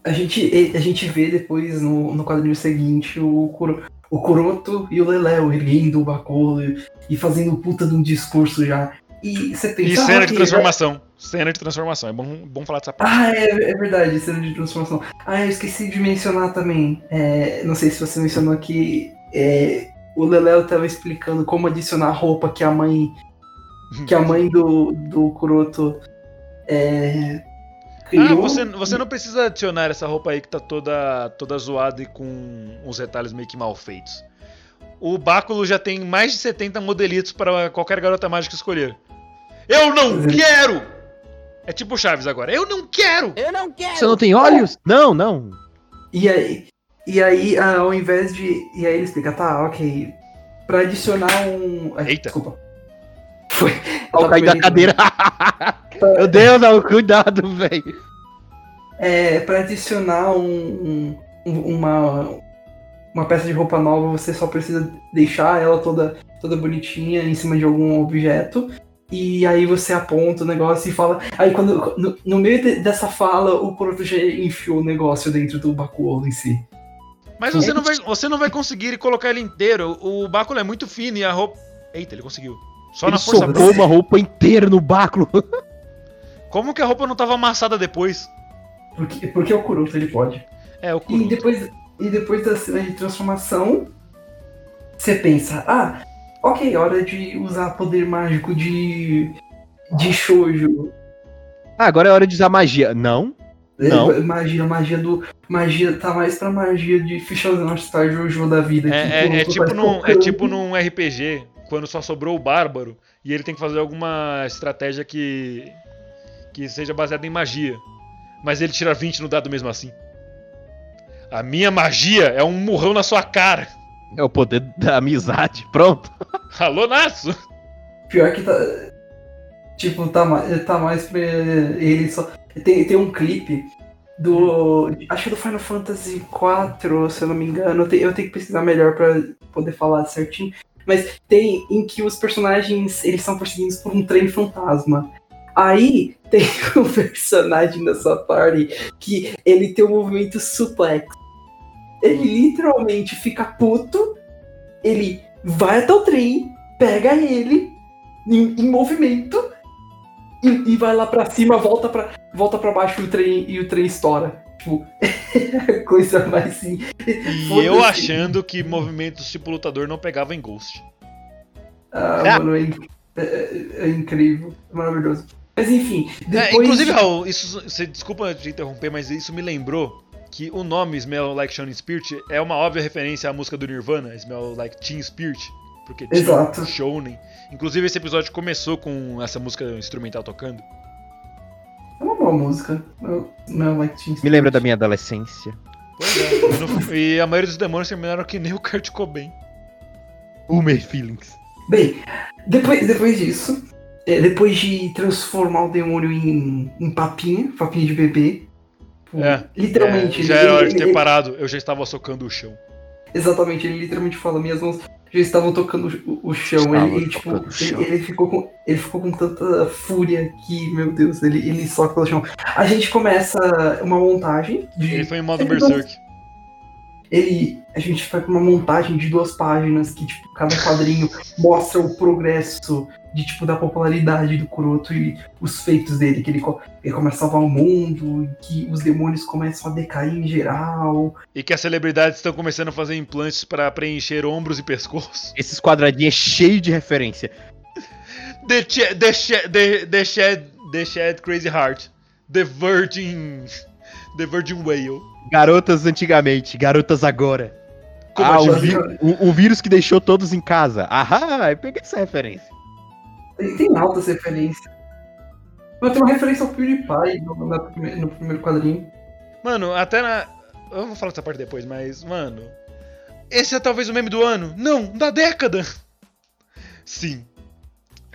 a gente, a gente vê depois no, no quadrinho seguinte o, Kuro, o Kuroto e o Leléo erguendo o Bakolo e, fazendo puta de um discurso já E você. E ah, cena de ok, transformação. Cena de transformação. É bom, bom falar dessa parte. Ah, é, é verdade, cena de transformação. Ah, eu esqueci de mencionar também. é, não sei se você mencionou aqui. é, o Leléo tava explicando como adicionar roupa que a mãe. Que a mãe do, do Kuroto é, Ah, você, você não precisa adicionar essa roupa aí que tá toda, toda zoada e com uns retalhos meio que mal feitos. O Báculo já tem mais de 70 modelitos para qualquer garota mágica escolher. Eu não Uhum. quero! É tipo Chaves agora. Eu não quero! Você não tem olhos? Não, não. E aí, e aí ah, ao invés de. E aí ele explica, tá, ok. Pra adicionar um. Eita. Desculpa. Foi. Tava caí da cadeira. [LAUGHS] Meu Deus, não, cuidado, velho. É, pra adicionar um, um- uma, uma peça de roupa nova, você só precisa deixar ela toda, toda bonitinha em cima de algum objeto. E aí você aponta o negócio e fala. Aí quando. No, no meio de- dessa fala, o já enfiou o negócio dentro do Bakuolo em si. Mas você não vai, você não vai conseguir colocar ele inteiro. O Báculo é muito fino e a roupa. Eita, ele conseguiu. Só Ele na força socou bruta. uma roupa inteira no báculo. [LAUGHS] Como que a roupa não tava amassada depois? Porque, porque o Kuroto ele pode. É, o E Kuroto. depois, e depois da cena de transformação, você pensa, ah, ok, hora de usar poder mágico de. de shoujo. Ah, agora é hora de usar magia. Não? Não. É, Magia, magia do. Magia tá mais pra magia de Fichas Star Jojo da vida. que É, é- o é Kuroto tipo num, é tipo num RPG, quando só sobrou o bárbaro e ele tem que fazer alguma estratégia que que seja baseada em magia. Mas ele tira 20 no dado mesmo assim. A minha magia é um murrão na sua cara. É o poder da amizade. Pronto. Alô, Natsu? Pior que tá. Tipo, tá, tá mais pra ele só. Tem, tem um clipe do. Acho é do Final Fantasy IV, se eu não me engano. Eu te- eu tenho que pesquisar melhor pra poder falar certinho. Mas tem em que os personagens eles são perseguidos por um trem fantasma. Aí tem [LAUGHS] um personagem dessa party que ele tem um movimento suplex. Ele literalmente fica puto, ele vai até o trem, pega ele em, em movimento e, e vai lá pra cima, volta pra, volta pra baixo e o trem, e o trem estoura. Tipo, é [LAUGHS] coisa mais sim. E eu achando que movimentos tipo lutador não pegava em Ghost. Ah, Ah. mano, é, inc- é- é- é incrível, é maravilhoso. Mas enfim, É, depois. inclusive, Raul, isso, você, desculpa te interromper, mas isso me lembrou que o nome Smell Like Shining Spirit é uma óbvia referência à música do Nirvana, Smell Like Teen Spirit, porque Exato. Shounen. Inclusive, esse episódio começou com essa música instrumental tocando. É uma boa música. Não like Teen Me lembra da minha adolescência. Pois é. e no- e a maioria dos demônios terminaram que nem o Kurt Cobain. Umer Feelings. Bem, depois, depois disso, é, depois de transformar o demônio em, em papinha, papinha de bebê. Tipo, É, Literalmente. É, já ele- era hora de ele- ter parado, eu já estava socando o chão. Exatamente, ele literalmente fala, minhas mãos já estavam tocando o, o chão. Ele, ele, tipo, tocando o chão. ele, ele ficou com, ele ficou com tanta fúria que, meu Deus, ele, ele soca pelo chão. A gente começa uma montagem de. Ele foi em modo Ele Berserk. Ele a gente faz uma montagem de duas páginas que tipo cada quadrinho mostra o progresso de tipo da popularidade do Kuroto e os feitos dele que ele, ele começa a salvar o mundo que os demônios começam a decair em geral E que as celebridades estão começando a fazer implantes para preencher ombros e pescoço. [LAUGHS] Esses quadradinhos é cheio de referência. The, the, the, the, Shed, the Shed Crazy Heart. The Virgin. The Virgin Whale. Garotas antigamente, garotas agora. Como ah, o, vi- o- o vírus que deixou todos em casa. Aham, eu peguei essa referência. tem, tem altas referências mas tem uma referência ao PewDiePie no, na prime- no primeiro quadrinho Mano, até na. Eu vou falar dessa parte depois, mas, mano. Esse é talvez o meme do ano. Não, da década! Sim.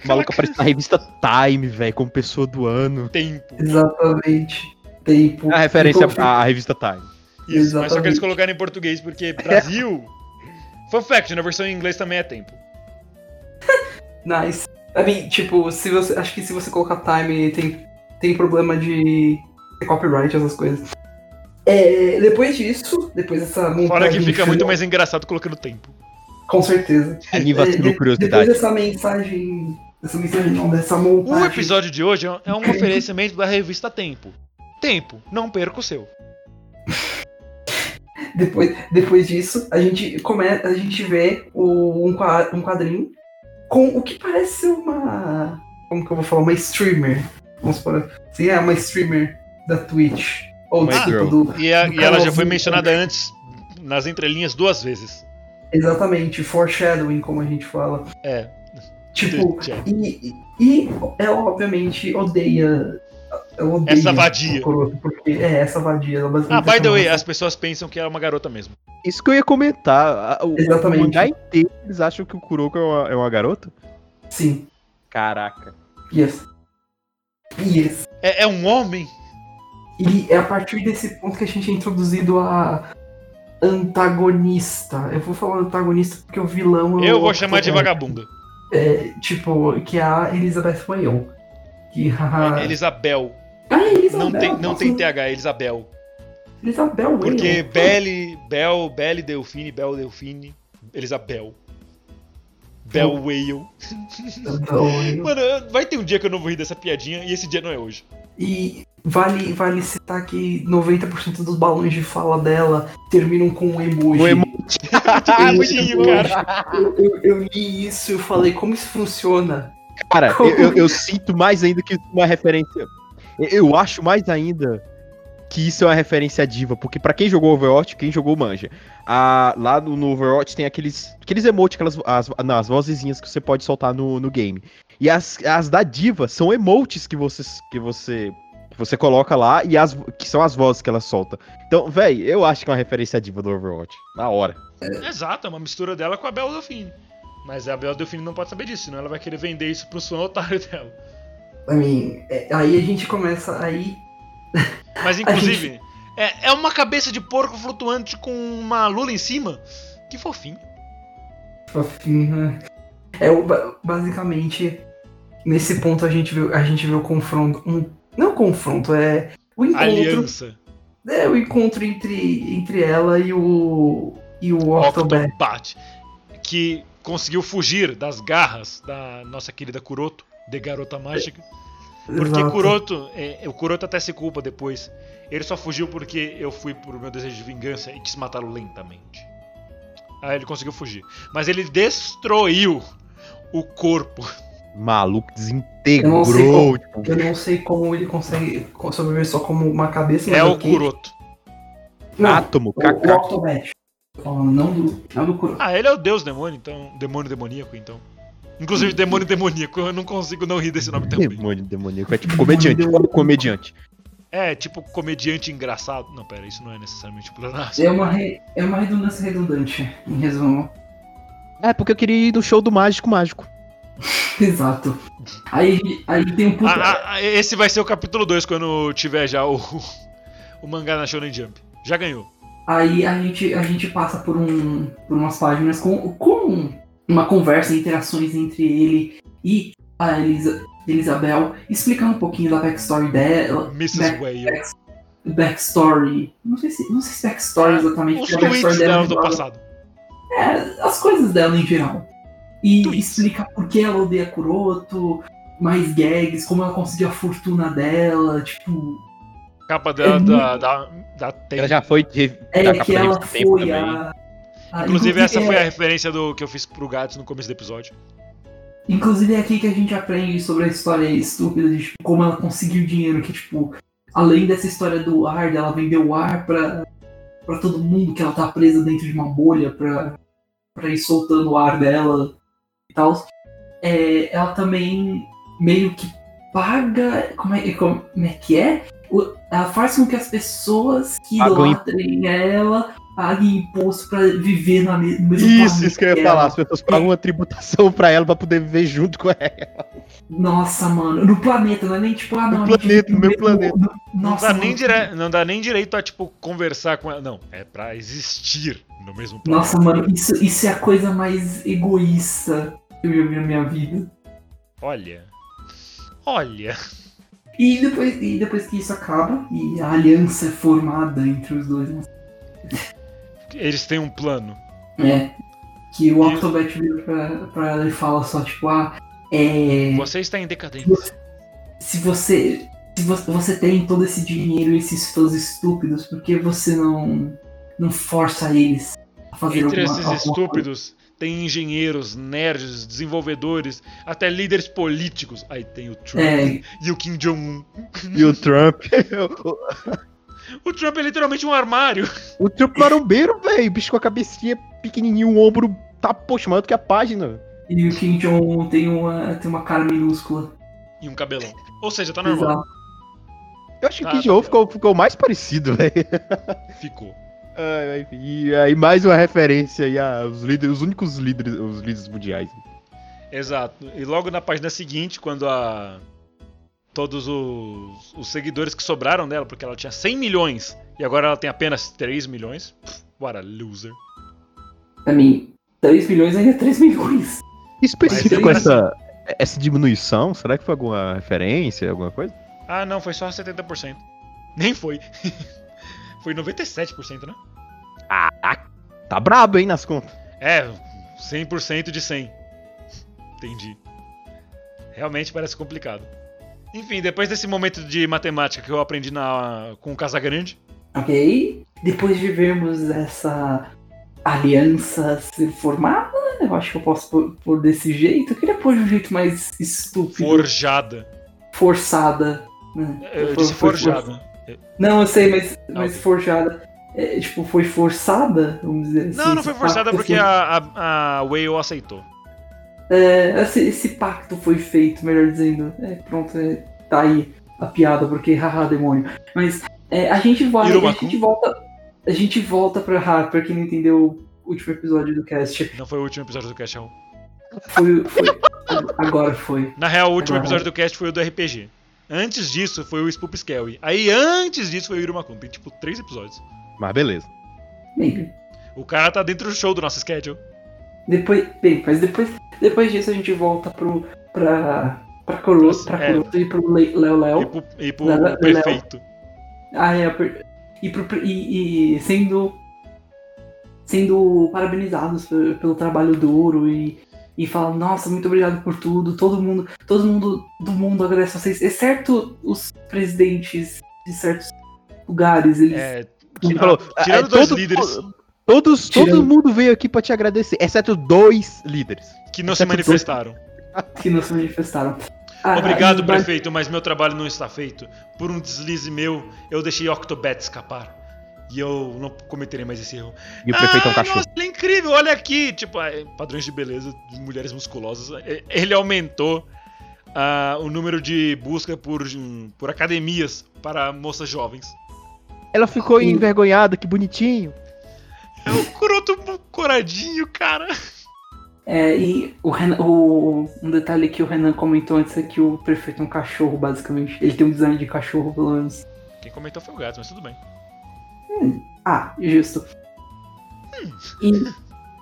O maluco aparece na revista Time, velho, como pessoa do ano. Tempo. exatamente tempo A referência à revista Time. Isso, mas só que eles Exatamente. colocaram em português porque Brasil. [LAUGHS] Fun fact, na versão em inglês também é tempo. [LAUGHS] Nice. I mean, tipo, se você. Acho que se você colocar time tem, tem problema de copyright, essas coisas. É, depois disso, depois dessa montagem. Fora que fica muito mais engraçado colocando tempo. Com certeza. Anima É, a de- curiosidade. Depois dessa mensagem Dessa mensagem não, dessa O montagem. episódio de hoje é um oferecimento da revista Tempo. Tempo, não perca o seu. [LAUGHS] Depois, depois disso, a gente começa, a gente vê o, um, um quadrinho com o que parece ser uma. Como que eu vou falar? Uma streamer. Vamos por Sim, é uma streamer da Twitch. Ou Uma tipo do. E, a- do e ela já foi mencionada antes nas entrelinhas duas vezes. Exatamente, foreshadowing, como a gente fala. É. Tipo, [LAUGHS] e, e, e ela obviamente odeia. Ela odeia Essa vadia. porque é essa vadia. Ah, by the way, as pessoas pensam que é uma garota mesmo. Isso que eu ia comentar. O, Exatamente. o mangá inteiro, eles acham que o Kuroko é uma, é uma garota? Sim, Caraca. yes. Yes. É, é um homem? E é a partir desse ponto que a gente é introduzido a antagonista. Eu vou falar antagonista porque o vilão. é Eu o- vou chamar de vagabunda. É, tipo, que é a Elizabeth Whale. É Elisabel. Ah, é Elizabeth. Não tem, não tem TH, é Elisabel. Elizabeth Whale. Porque Belle, Bel, Belle Delfine, Bel Delfine, Elisabel. Bel Whale. Mano, vai ter um dia que eu não vou rir dessa piadinha e esse dia não é hoje. E vale, vale citar que 90% dos balões de fala dela terminam com um emoji. O emo- [LAUGHS] Ah, Eu- bonitinho, cara. Eu, eu- eu li isso e eu falei, como isso funciona? Cara, eu, eu- eu [LAUGHS] sinto mais ainda que uma referência. eu- acho mais ainda que isso é uma referência a diva, porque pra quem jogou Overwatch, quem jogou manja. A, lá no, no Overwatch tem aqueles, aqueles emotes, aquelas as, não, as vozezinhas que você pode soltar no, no game. E as, as da diva são emotes que você, que você que você coloca lá e as que são as vozes que ela solta. Então, véi, eu acho que é uma referência a diva do Overwatch. Na hora. Exato, é uma mistura dela com a Bel Delfine. Mas a Bel Delfine não pode saber disso, senão ela vai querer vender isso pro fã otário dela. I mean, é, aí a gente começa aí. [LAUGHS] Mas inclusive, é, é uma cabeça de porco flutuante com uma lula em cima. Que fofinho. fofinho. É o, ba- basicamente nesse ponto a gente vê, a gente vê o confronto. Um, não confronto, é o encontro. Aliança. É o encontro entre, entre ela e o. e o Octobat. Octobat. Que conseguiu fugir das garras da nossa querida Kuroto, de garota mágica. Porque Exato. Kuroto, é, o Kuroto até se culpa depois. Ele só fugiu porque eu fui por meu desejo de vingança e quis matá-lo lentamente. Aí ele conseguiu fugir. Mas ele destruiu o corpo. Maluco Eu não sei desintegrou. tipo, Eu não sei como ele consegue sobreviver só como uma cabeça. É o. Kuroto. Não, átomo, o, o kaká. Falando, não do, não do. Ah, ele é o deus demônio, então. Demônio demoníaco, então. Inclusive, demônio demoníaco, eu não consigo não rir desse nome também. Demônio demoníaco. É tipo comediante. Demônio comediante. É, tipo comediante engraçado. Não, pera, isso não é necessariamente pleonasmo. É uma, re- é uma redundância redundante, em resumo. É, porque eu queria ir no show do Mágico Mágico. [LAUGHS] Exato. Aí, aí tem um puta. Ah, ah, esse vai ser o capítulo 2 quando tiver já o, [LAUGHS] o mangá na Shonen Jump. Já ganhou. Aí a gente, a gente passa por, um, por umas páginas com, com uma conversa, interações entre ele e a Elisa, Elisabel, explicando um pouquinho da backstory dela. Mrs. Back- Whale. Backstory. Não sei se, não sei se backstory exatamente. Ah, Os porque a backstory tweets dela é do passado. É, as coisas dela em geral. E Tweets. explica por que ela odeia Kuroto, mais gags, como ela conseguiu a fortuna dela, tipo. Capa dela É da, da, da Tempo. Ela já foi de, É da capa que da ela revista Tempo foi também. a. a- Inclusive, essa foi a é- referência do que eu fiz pro Gats no começo do episódio. Inclusive é aqui que a gente aprende sobre a história estúpida de tipo, como ela conseguiu dinheiro, que tipo, além dessa história do ar, dela vender o ar pra, pra todo mundo, que ela tá presa dentro de uma bolha pra, pra ir soltando o ar dela e tal. É, ela também meio que paga. Como é, como é que é? O- Ela faz com que as pessoas que idolatrem ela paguem imposto pra viver na me- no mesmo Isso, planeta isso que eu ia falar. As pessoas pagam uma tributação pra ela pra poder viver junto com ela. Nossa, mano, no planeta, não é nem tipo, ah, não, No planeta, no meu planeta. no- Não Nossa, dá, mano, nem dire... não dá nem direito a, tipo, conversar com ela. Não, é pra existir no mesmo planeta. Nossa, mano, isso, isso é a coisa mais egoísta que eu já vi na minha vida. Olha. Olha. E depois, e depois que isso acaba e a aliança é formada entre os dois, né? Eles têm um plano. É. Que o Octobat vira pra, pra ela e fala só, tipo, ah, É, Você está em decadência. se você se você, você tem todo esse dinheiro e esses fãs estúpidos, por que você não não força eles a fazer Entre alguma, esses alguma coisa? estúpidos, tem engenheiros, nerds, desenvolvedores, até líderes políticos. Aí tem o Trump É, e o Kim Jong-un. E o Trump. [LAUGHS] O Trump é literalmente um armário. o Trump marombeiro, velho. Bicho com a cabecinha pequenininho, o ombro tá, poxa, maior do que a página. e o Kim Jong tem uma tem uma cara minúscula. E um cabelão. Ou seja, tá normal. Exato. Eu acho que Tá, o Kim tá Jong bem. ficou, ficou mais parecido, velho. Ficou. E aí mais uma referência aí aos líderes, os únicos líderes, os líderes mundiais. Exato. E logo na página seguinte, quando a. Todos os, os seguidores que sobraram dela, porque ela tinha 100 milhões e agora ela tem apenas 3 milhões. What a loser. Pra mim, 3 milhões ainda é 3 milhões. Específico Mas essa, essa diminuição, será que foi alguma referência, alguma coisa? Ah, não, foi só 70%. Nem foi. [LAUGHS] foi 97%, né? Tá brabo, hein, nas contas. É, 100% de 100. Entendi. Realmente parece complicado. Enfim, depois desse momento de matemática que eu aprendi na, com o Casagrande, Ok? Depois de vermos essa aliança ser formada, eu acho que eu posso pôr, pôr desse jeito. Eu queria pôr de um jeito mais estúpido, forjada. forçada. né? Eu Foi- disse forjada. Não, eu sei, mas, Ah, mas forjada. É, tipo, foi forçada, vamos dizer assim. Não, não foi forçada porque assim. a, a, aceitou. É, esse, esse pacto foi feito, melhor dizendo. É, pronto, é, tá aí a piada, porque haha, demônio. Mas é, a, gente vai, a gente volta. A gente volta pra Harper, quem não entendeu o último episódio do cast. Não foi o último episódio do cast, Raul. Foi, foi- agora foi. Na real, o último Ah. episódio do cast foi o do RPG. Antes disso foi o Spoop Skelly. Aí antes disso foi o Irumakun. Tem tipo três episódios. Mas beleza. Bem, O cara tá dentro do show do nosso schedule. depois, bem, mas depois, depois disso a gente volta pro pra pra Coroto, pra É. E pro Le- Léo E Léo. pro, e pro Léo- Léo. prefeito. Ah, é, e, pro, e, e sendo sendo parabenizados pe- pelo trabalho duro e e falando, nossa, muito obrigado por tudo. Todo mundo, todo mundo do mundo agradece a vocês, exceto os presidentes de certos lugares. Eles, É, Ele falou, tirando é, dois todo- líderes Todos, todo Tirando- mundo veio aqui pra te agradecer, exceto dois líderes. que não se exceto dois- manifestaram. que não se manifestaram. Ah, Obrigado, vai- prefeito, mas meu trabalho não está feito. Por um deslize meu, eu deixei Octobat escapar. E eu não cometerei mais esse erro. E o prefeito é um Ah, cachorro. Nossa, ele é incrível, olha aqui. Tipo, é, padrões de beleza de mulheres musculosas. É, Ele aumentou ah, o número de busca por, por academias para moças jovens. Ela ficou Sim. envergonhada, que bonitinho. É o Kuroto coradinho, cara. É, e o Renan, o, um detalhe que o Renan comentou antes é que o prefeito é um cachorro, basicamente. Ele tem um design de cachorro, pelo menos. Quem comentou foi o gato, mas tudo bem. Ah, justo. E,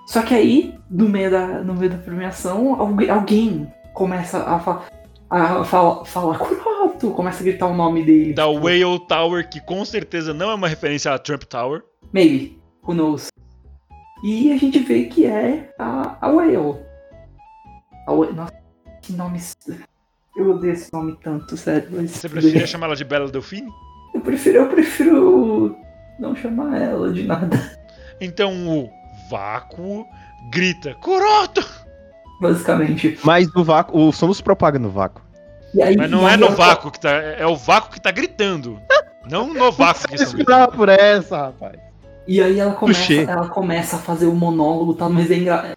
só que aí, no meio da, no meio da premiação, alguém, alguém começa a, fa a fala, falar Kuroto, começa a gritar o nome dele. Da Whale Tower, que com certeza não é uma referência à Trump Tower. Maybe, who knows. E a gente vê que é a, a Whale. A Whale. Nossa, que nome. Eu odeio esse nome tanto, sério. Mas Você bem. [LAUGHS] chamar ela de Bela Delfine? Eu prefiro, eu prefiro não chamar ela de nada. Então o vácuo grita: Kuroto! Basicamente. Mas no vácuo, o som nos propaga no vácuo. E aí, Mas não e é no vácuo que tá. É o vácuo que tá gritando. Não no [LAUGHS] vácuo que. Esperar por essa, rapaz. E aí ela começa, ela começa a fazer o monólogo e tal, mas é engra...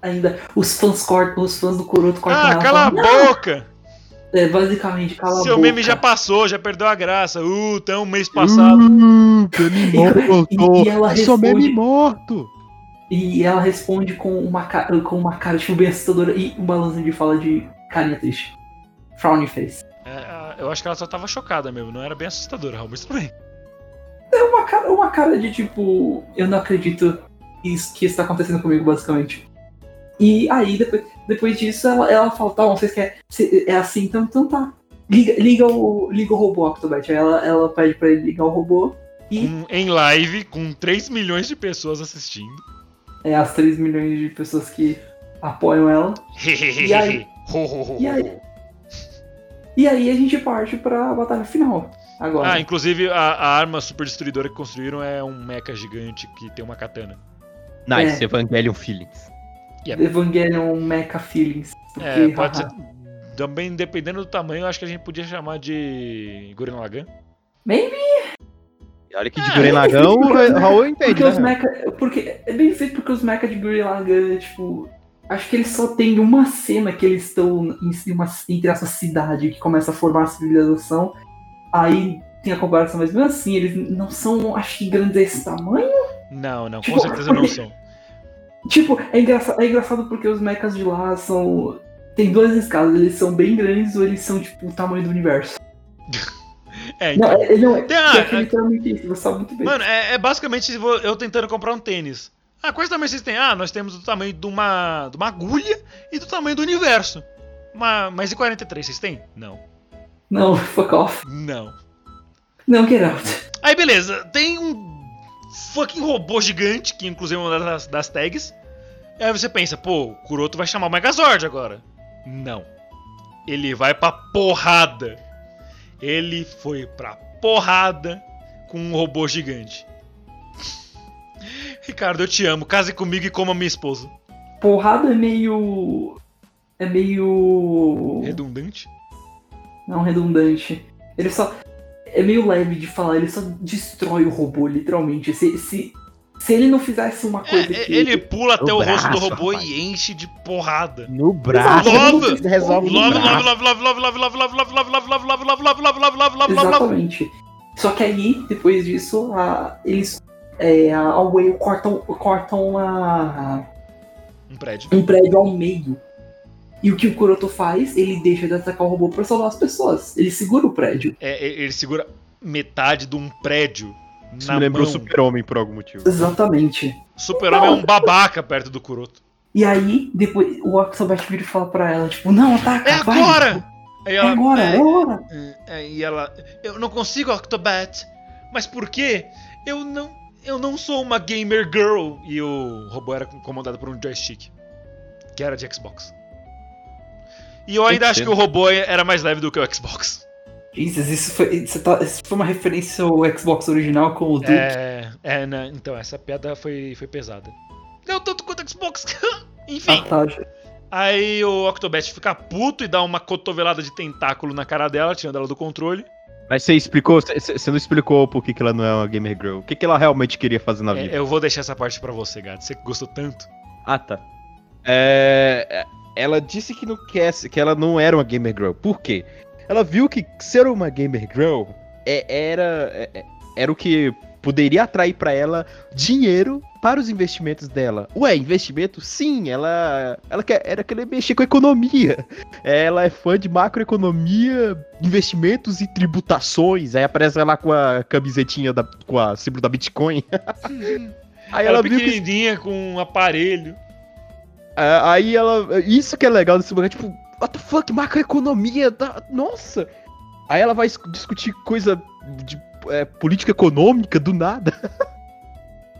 ainda os fãs cortam, os fãs do Kuroto cortam Ah, ela. cala a boca! É, basicamente, cala a Seu boca. meme já passou, já perdeu a graça. Uh, até um mês passado. Uh, meme morto. E- e ela Eu sou responde- meme morto. E ela responde com uma cara, com uma cara tipo bem assustadora e um balanço de fala de carinha triste. Frowny face. É, eu acho que ela só tava chocada mesmo, não era bem assustadora, Raul, mas tudo bem. É uma cara, uma cara de tipo, eu não acredito isso que isso tá acontecendo comigo, basicamente. E aí, depois, depois disso, ela, ela fala, tá, vocês querem. É assim, então, então tá. Liga, liga, o, liga o robô Octobat. Ela, ela pede pra ele ligar o robô. E Com- em live, com 3 milhões de pessoas assistindo. É as 3 milhões de pessoas que apoiam ela. E aí- [LAUGHS] e aí? E aí a gente parte pra batalha final. Agora. Ah, inclusive a, a arma super destruidora que construíram é um mecha gigante que tem uma katana. Nice, É. Evangelion Feelings. Evangelion Mecha Feelings. É, Porque, pode ser. Também dependendo do tamanho, eu acho que a gente podia chamar de Gurren Lagann. E olha que de Ah, Gurren Lagann o Raul entende, Porque os né? mecha. Porque. É bem feito porque os mecha de Gurren Lagann, tipo. Acho que eles só tem uma cena que eles estão em cima, entre essa cidade que começa a formar a civilização. Aí tem a comparação, mas mesmo assim, eles não são, acho que, grandes desse tamanho. Não, não, com Tipo, certeza não porque- são. Tipo, é engraçado, é engraçado porque os mechas de lá são. Tem duas escalas, eles são bem grandes ou eles são, tipo, o tamanho do universo. [LAUGHS] É, Não, então. é, não, é, Tem a- é isso, você sabe muito bem. Mano, é, é basicamente eu tentando comprar um tênis. Ah, quais tamanhos vocês têm? Ah, nós temos do tamanho de uma, de uma agulha e do tamanho do universo. Uma, mas e 43, vocês têm? Não. Não, [LAUGHS] fuck off. Não. Não, get out. Aí beleza, tem um fucking robô gigante, que inclusive é uma das, das tags. E aí você pensa, pô, o Kuroto vai chamar o Megazord agora. Não. Ele vai pra porrada. Ele foi pra porrada com um robô gigante. Ricardo, eu te amo. Case comigo e coma minha esposa. Porrada é meio. É meio. Redundante? Não redundante. Ele só. É meio leve de falar, ele só destrói o robô, literalmente. Se, se, se ele não fizesse uma É, coisa é, que. ele pula até o rosto do robô rapaz. e enche de porrada. No braço. Love! Resolve no Love, braço. love, love, love, love, love, love, love, love, love, love, love, love, love, love, love, love, love, love, love. Exatamente. Só que aí, depois disso, a, eles. É, a a Whale cortam, cortam a, Um prédio. um prédio ao meio. E o que o Kuroto faz? Ele deixa de atacar o robô pra salvar as pessoas. Ele segura o prédio. É, é, ele segura metade de um prédio Isso me lembrou. Super-Homem por algum motivo. Exatamente. Super-Homem é um babaca perto do Kuroto. E aí, depois, o Octobot vira e fala pra ela, tipo, não, ataca, É vai. agora! Aí É ela, agora, é agora. é, e ela, eu não consigo Octobat, mas por quê? Eu não, eu não sou uma gamer girl. E o robô era comandado por um joystick, que era de Xbox. E eu ainda acho que o robô era mais leve do que o Xbox. Jesus, isso foi, isso, tá- isso foi uma referência ao Xbox original com o Duke. É, é, né? Então essa piada foi, foi pesada. Não tanto quanto o Xbox. [LAUGHS] Enfim. Ah, tá. Aí o Octobat fica puto e dá uma cotovelada de tentáculo na cara dela, tirando ela do controle. Mas você explicou, você- não explicou por que, que ela não é uma gamer girl. O que, que ela realmente queria fazer na É, vida? eu vou deixar essa parte pra você, gato. Você gostou tanto. Ah, tá. É, é, ela disse que não quer, que ela não era uma gamer girl. Por quê? Ela viu que ser uma gamer girl é- era, é- é- era o que poderia atrair pra ela dinheiro para os investimentos dela. Ué, investimento? Sim, ela, ela quer, ela quer mexer com economia. Ela é fã de macroeconomia, investimentos e tributações. Aí aparece ela com a camisetinha da, com a símbolo da Bitcoin. Aí ela ela viu que pequenininha com um aparelho. é, aí ela. Isso que é legal desse lugar, tipo, what the fuck, macroeconomia, da- nossa! Aí ela vai discutir coisa de é, política econômica do nada. [LAUGHS]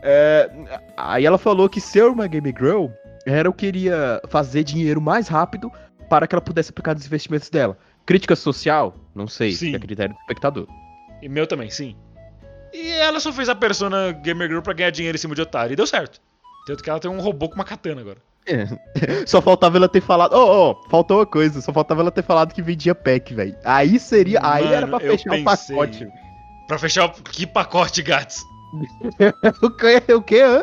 É, aí ela falou que ser uma Game Girl era o que iria fazer dinheiro mais rápido para que ela pudesse aplicar nos investimentos dela. Crítica social? Não sei, Sim. a critério do espectador. E meu também, sim. E ela só fez a persona Gamer Girl pra ganhar dinheiro em cima de otário. E deu certo. Tanto que ela tem um robô com uma katana agora. [LAUGHS] Só faltava ela ter falado. Ô, ô, faltou uma coisa. Só faltava ela ter falado que vendia pack, velho. Aí seria. aí Mano, era pra fechar o pacote. Pra fechar o... Que pacote, Gats? [LAUGHS] O que? O que? hã?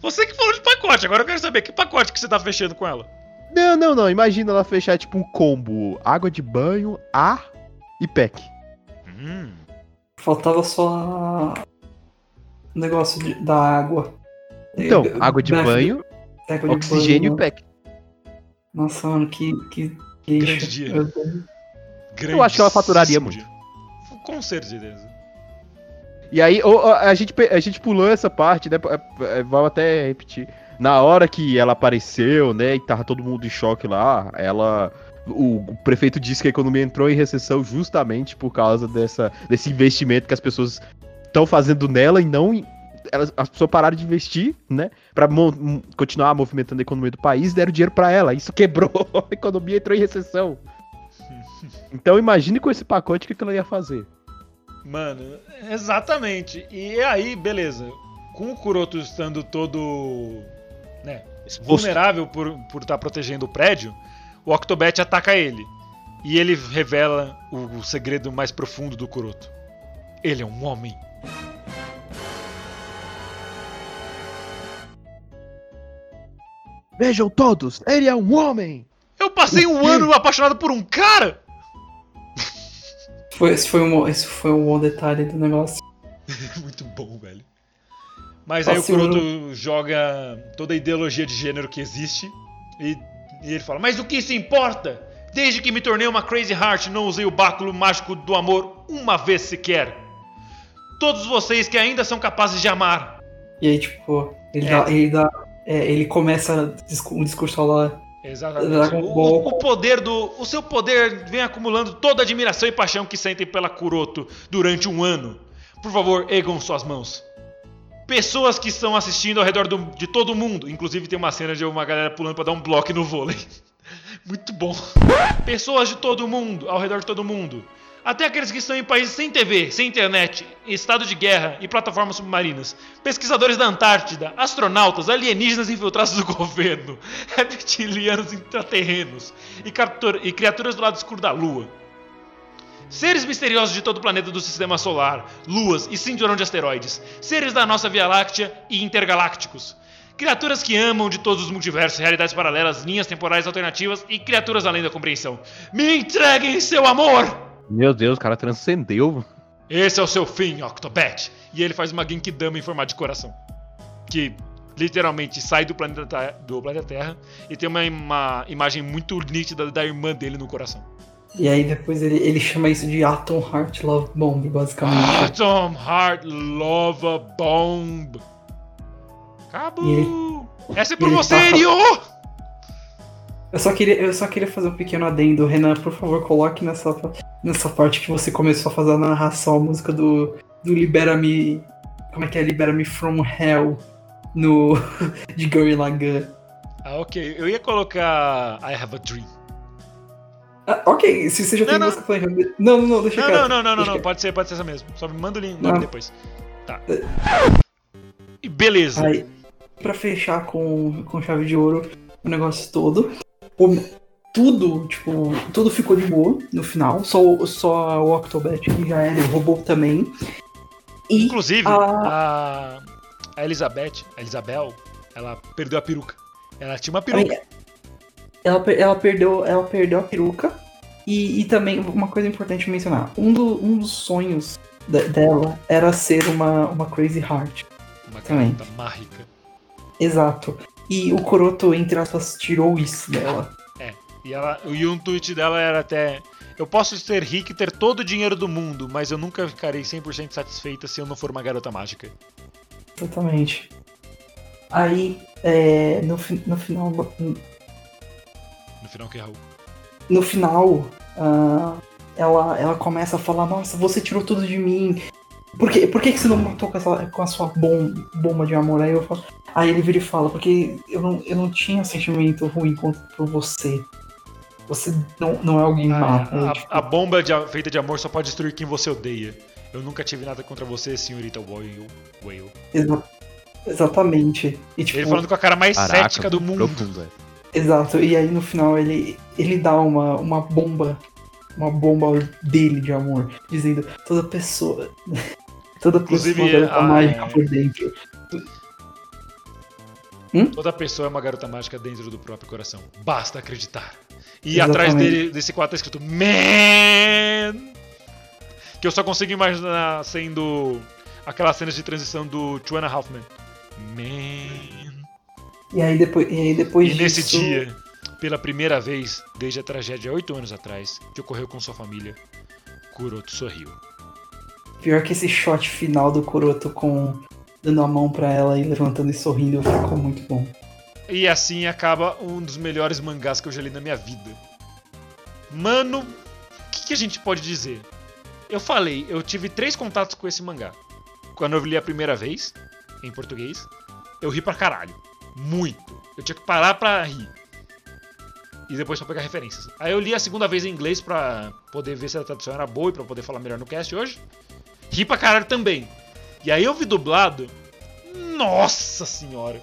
Você que falou de pacote. Agora eu quero saber que pacote que você tá fechando com ela. Não, não, não. Imagina ela fechar tipo um combo: água de banho, ar e pack. Hum. Faltava só o negócio de- da água. Então, É, água de banho, oxigênio e banho. pack. Nossa, mano, que. que Grande lixo. dia. Meu Deus. Eu acho que ela faturaria dia. Com certeza. E aí, a, gente, a gente pulou essa parte, né? é, é, Vamos até repetir. Na hora que ela apareceu, né, e tava todo mundo em choque lá, ela. O, prefeito disse que a economia entrou em recessão justamente por causa dessa, desse investimento que as pessoas estão fazendo nela e não em- elas, as pessoas pararam de investir, né? Pra mo- continuar movimentando a economia do país, deram dinheiro pra ela. Isso quebrou, [LAUGHS] a economia entrou em recessão. [LAUGHS] Então imagine com esse pacote o que, que ela ia fazer. Mano, exatamente. E aí, beleza. Com o Kuroto estando todo. né? Vulnerável por estar por tá protegendo o prédio, o Octobet ataca ele. E ele revela o, o segredo mais profundo do Kuroto. Ele é um homem. Vejam todos, ele é um homem! Eu passei um ano apaixonado por um cara! Foi, esse, foi um, esse foi um bom detalhe do negócio. [LAUGHS] Muito bom, velho. Mas aí o Kuroto joga toda a ideologia de gênero que existe e, e ele fala: Mas o que isso importa? Desde que me tornei uma Crazy Heart, não usei o báculo mágico do amor uma vez sequer. Todos vocês que ainda são capazes de amar. E aí, tipo, ele É. dá. Ele, dá é, ele começa um discurso lá. Exatamente. O, o- poder do. O seu poder vem acumulando toda a admiração e paixão que sentem pela Kuroto durante um ano. Por favor, ergam suas mãos. Pessoas que estão assistindo ao redor do- de todo mundo. Inclusive tem uma cena de uma galera pulando pra dar um bloco no vôlei. [LAUGHS] Muito bom. Pessoas de todo mundo, ao redor de todo mundo. Até aqueles que estão em países sem TV, sem internet, em estado de guerra e plataformas submarinas. Pesquisadores da Antártida, astronautas, alienígenas infiltrados do [LAUGHS] governo, [LAUGHS] reptilianos intraterrenos e, e criaturas do lado escuro da Lua. Seres misteriosos de todo o planeta do sistema solar, luas e cinturão de asteroides. Seres da nossa Via Láctea e intergalácticos. Criaturas que amam de todos os multiversos, realidades paralelas, linhas temporais alternativas e criaturas além da compreensão. Me entreguem seu amor! Meu Deus, o cara transcendeu. Esse é o seu fim, Octobet. E ele faz uma Genkidama em formato de coração. Que literalmente sai do planeta, do planeta Terra e tem uma, uma imagem muito nítida da irmã dele no coração. E aí depois ele, ele chama isso de Atom Heart Love Bomb, basicamente. Atom Heart Lova Bomb. Acabou. Essa é por você, tá- Ryo! Eu só, queria, eu só queria fazer um pequeno adendo. Renan, por favor, coloque nessa, nessa parte que você começou a fazer a narração, a música do, do Libera-me. Como é que é? Libera-me from Hell no. [LAUGHS] de Gorilla Gun. Ah, ok. Eu ia colocar I Have a Dream. Ah, ok, se você já Não, tem não. música planejada. Não, não, não, deixa Não, quieto. não, não, não, não, Deixa não. Pode ser, pode ser essa mesmo. Só me manda o link depois. Tá. E beleza. Aí, pra fechar com, com chave de ouro o negócio todo, o- tudo, tipo, tudo ficou de boa no final, só, o- só o Octobet que já era, o robô também. E Inclusive, a- a, Elizabeth, a Isabel, ela perdeu a peruca. Ela tinha uma peruca. ela, ela, perdeu, ela perdeu a peruca. E, e também, uma coisa importante mencionar: um, do- um dos sonhos de- dela era ser uma, uma Crazy Heart. Uma também. mágica. Exato. E o Coroto, entre aspas, tirou isso dela. E, ela, e um tweet dela era até. Eu posso ser rica e ter todo o dinheiro do mundo, mas eu nunca ficarei 100% satisfeita se eu não for uma garota mágica. Exatamente. Aí, é, no, no final. No final, que é Raul. No final, ah, ela, ela começa a falar: Nossa, você tirou tudo de mim. Por, que, por que, que você não matou com, essa, com a sua bom, bomba de amor? Aí, eu falo, aí ele vira e fala: Porque eu não, eu não tinha sentimento ruim contra, por você. Você não, não é alguém. Ah, a, tipo, a bomba de feita de amor só pode destruir quem você odeia. Eu nunca tive nada contra você, senhorita Whale. Whale. exa- exatamente. E, tipo, Ele falando com a cara mais Caraca, cética do mundo. profundo, é. Exato, e aí no final ele, ele dá uma, uma bomba, uma bomba dele de amor, dizendo toda pessoa, [LAUGHS] toda Inclusive, pessoa deve estar a- mágica por dentro. Toda pessoa é uma garota mágica dentro do próprio coração. Basta acreditar. E Exatamente. atrás dele, desse quadro tá escrito Man! Que eu só consigo imaginar sendo aquelas cenas de transição do Two and a Half Men. Man! E aí depois, e aí depois E nesse disso, dia, pela primeira vez desde a tragédia oito anos atrás, que ocorreu com sua família, Kuroto sorriu. pior que esse shot final do Kuroto com dando a mão pra ela e levantando e sorrindo ficou muito bom. E assim acaba um dos melhores mangás que eu já li na minha vida. Mano, o que, que a gente pode dizer? Eu falei, eu tive três contatos com esse mangá. Quando eu li a primeira vez, em português, eu ri pra caralho. Muito. Eu tinha que parar pra rir. E depois pra pegar referências. Aí eu li a segunda vez em inglês pra poder ver se a tradução era boa e pra poder falar melhor no cast hoje. Ri pra caralho também. E aí eu vi dublado. Nossa senhora.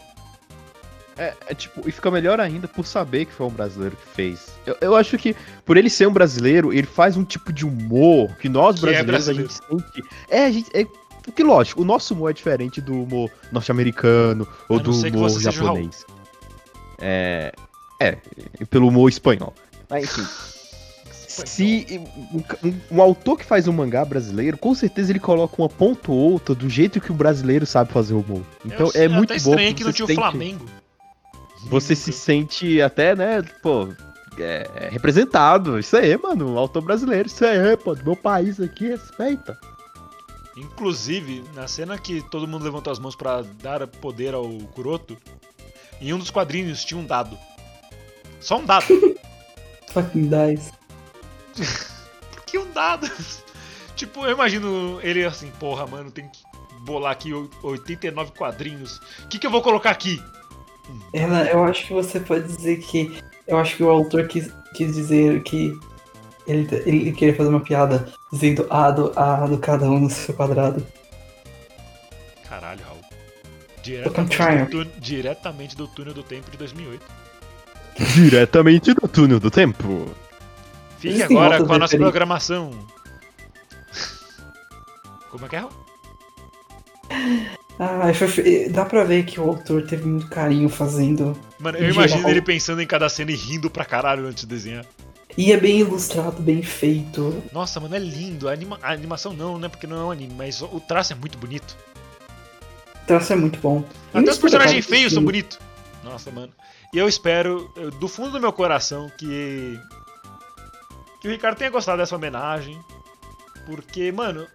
É, é, tipo, e fica melhor ainda por saber que foi um brasileiro que fez. Eu, eu acho que, por ele ser um brasileiro, ele faz um tipo de humor que nós Que é brasileiros a gente sente. É, a gente. É, porque, lógico, o nosso humor é diferente do humor norte-americano ou do humor o japonês. É. É, pelo humor espanhol. Mas enfim. Se um, um- um autor que faz um mangá brasileiro, com certeza ele coloca uma ponta ou outra do jeito que o brasileiro sabe fazer humor. Então eu, é eu muito até bom. estranhei porque que não tinha o Flamengo. Você se sente até, né, pô, é, é representado. Isso aí, mano, autor brasileiro. Isso aí, pô, do meu país aqui, respeita. Inclusive, na cena que todo mundo levantou as mãos pra dar poder ao Kuroto, em um dos quadrinhos tinha um dado. Só um dado. [LAUGHS] Fucking dice. Por que um dado? tipo, eu imagino ele assim, porra, mano, tem que bolar aqui o- 89 quadrinhos. O que, que eu vou colocar aqui? Ela, eu acho que você pode dizer que. Eu acho que o autor quis, quis dizer que ele, ele queria fazer uma piada dizendo A do, A do cada um no seu quadrado. Caralho, Raul. Diretamente Triumph. do, diretamente do túnel do tempo de 2008. Diretamente do túnel do tempo. Fique Existem agora com a nossa programação. Como é que é, Raul? [LAUGHS] Ah, dá pra ver que o autor teve muito carinho fazendo. Mano, eu imagino geral. ele pensando em cada cena e rindo pra caralho antes de desenhar. E é bem ilustrado, bem feito. Nossa, mano, é lindo. A, anima- a animação não, né? Porque não é um anime, mas o traço é muito bonito. O traço é muito bom. Até os personagens feios são bonitos. Nossa, mano. E eu espero, do fundo do meu coração, que. Que o Ricardo tenha gostado dessa homenagem. Porque, mano,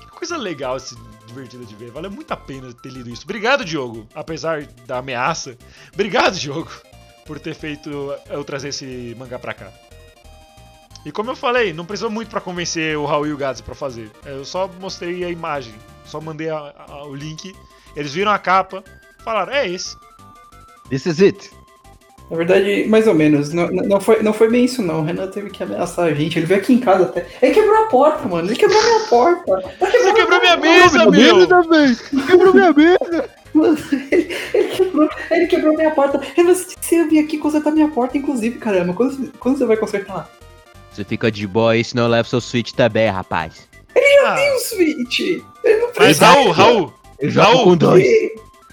que coisa legal, esse divertida de ver. Valeu muito a pena ter lido isso. Obrigado, Diogo. Apesar da ameaça. Obrigado, Diogo, por ter feito eu trazer esse mangá pra cá. E como eu falei, não precisou muito pra convencer o Raul e o Gadzo pra fazer. Eu só mostrei a imagem, só mandei a- a- o link. Eles viram a capa, falaram, é esse. This is it. Na verdade, mais ou menos. Não, não, foi, não foi bem isso, não. O Renan teve que ameaçar a gente. Ele veio aqui em casa até. Ele quebrou a porta, mano. Ele quebrou minha porta. Você quebrou minha mesa, meu! também. Quebrou minha mesa. Mano, ele, ele quebrou, ele quebrou minha porta. Renan, você vir aqui consertar minha porta, inclusive, caramba. Quando, quando você vai consertar? Você fica de boa aí, senão eu levo seu switch também, rapaz. Ah, Tem um switch. Ele não mas precisa. Raul, Raul, jogo com com dois.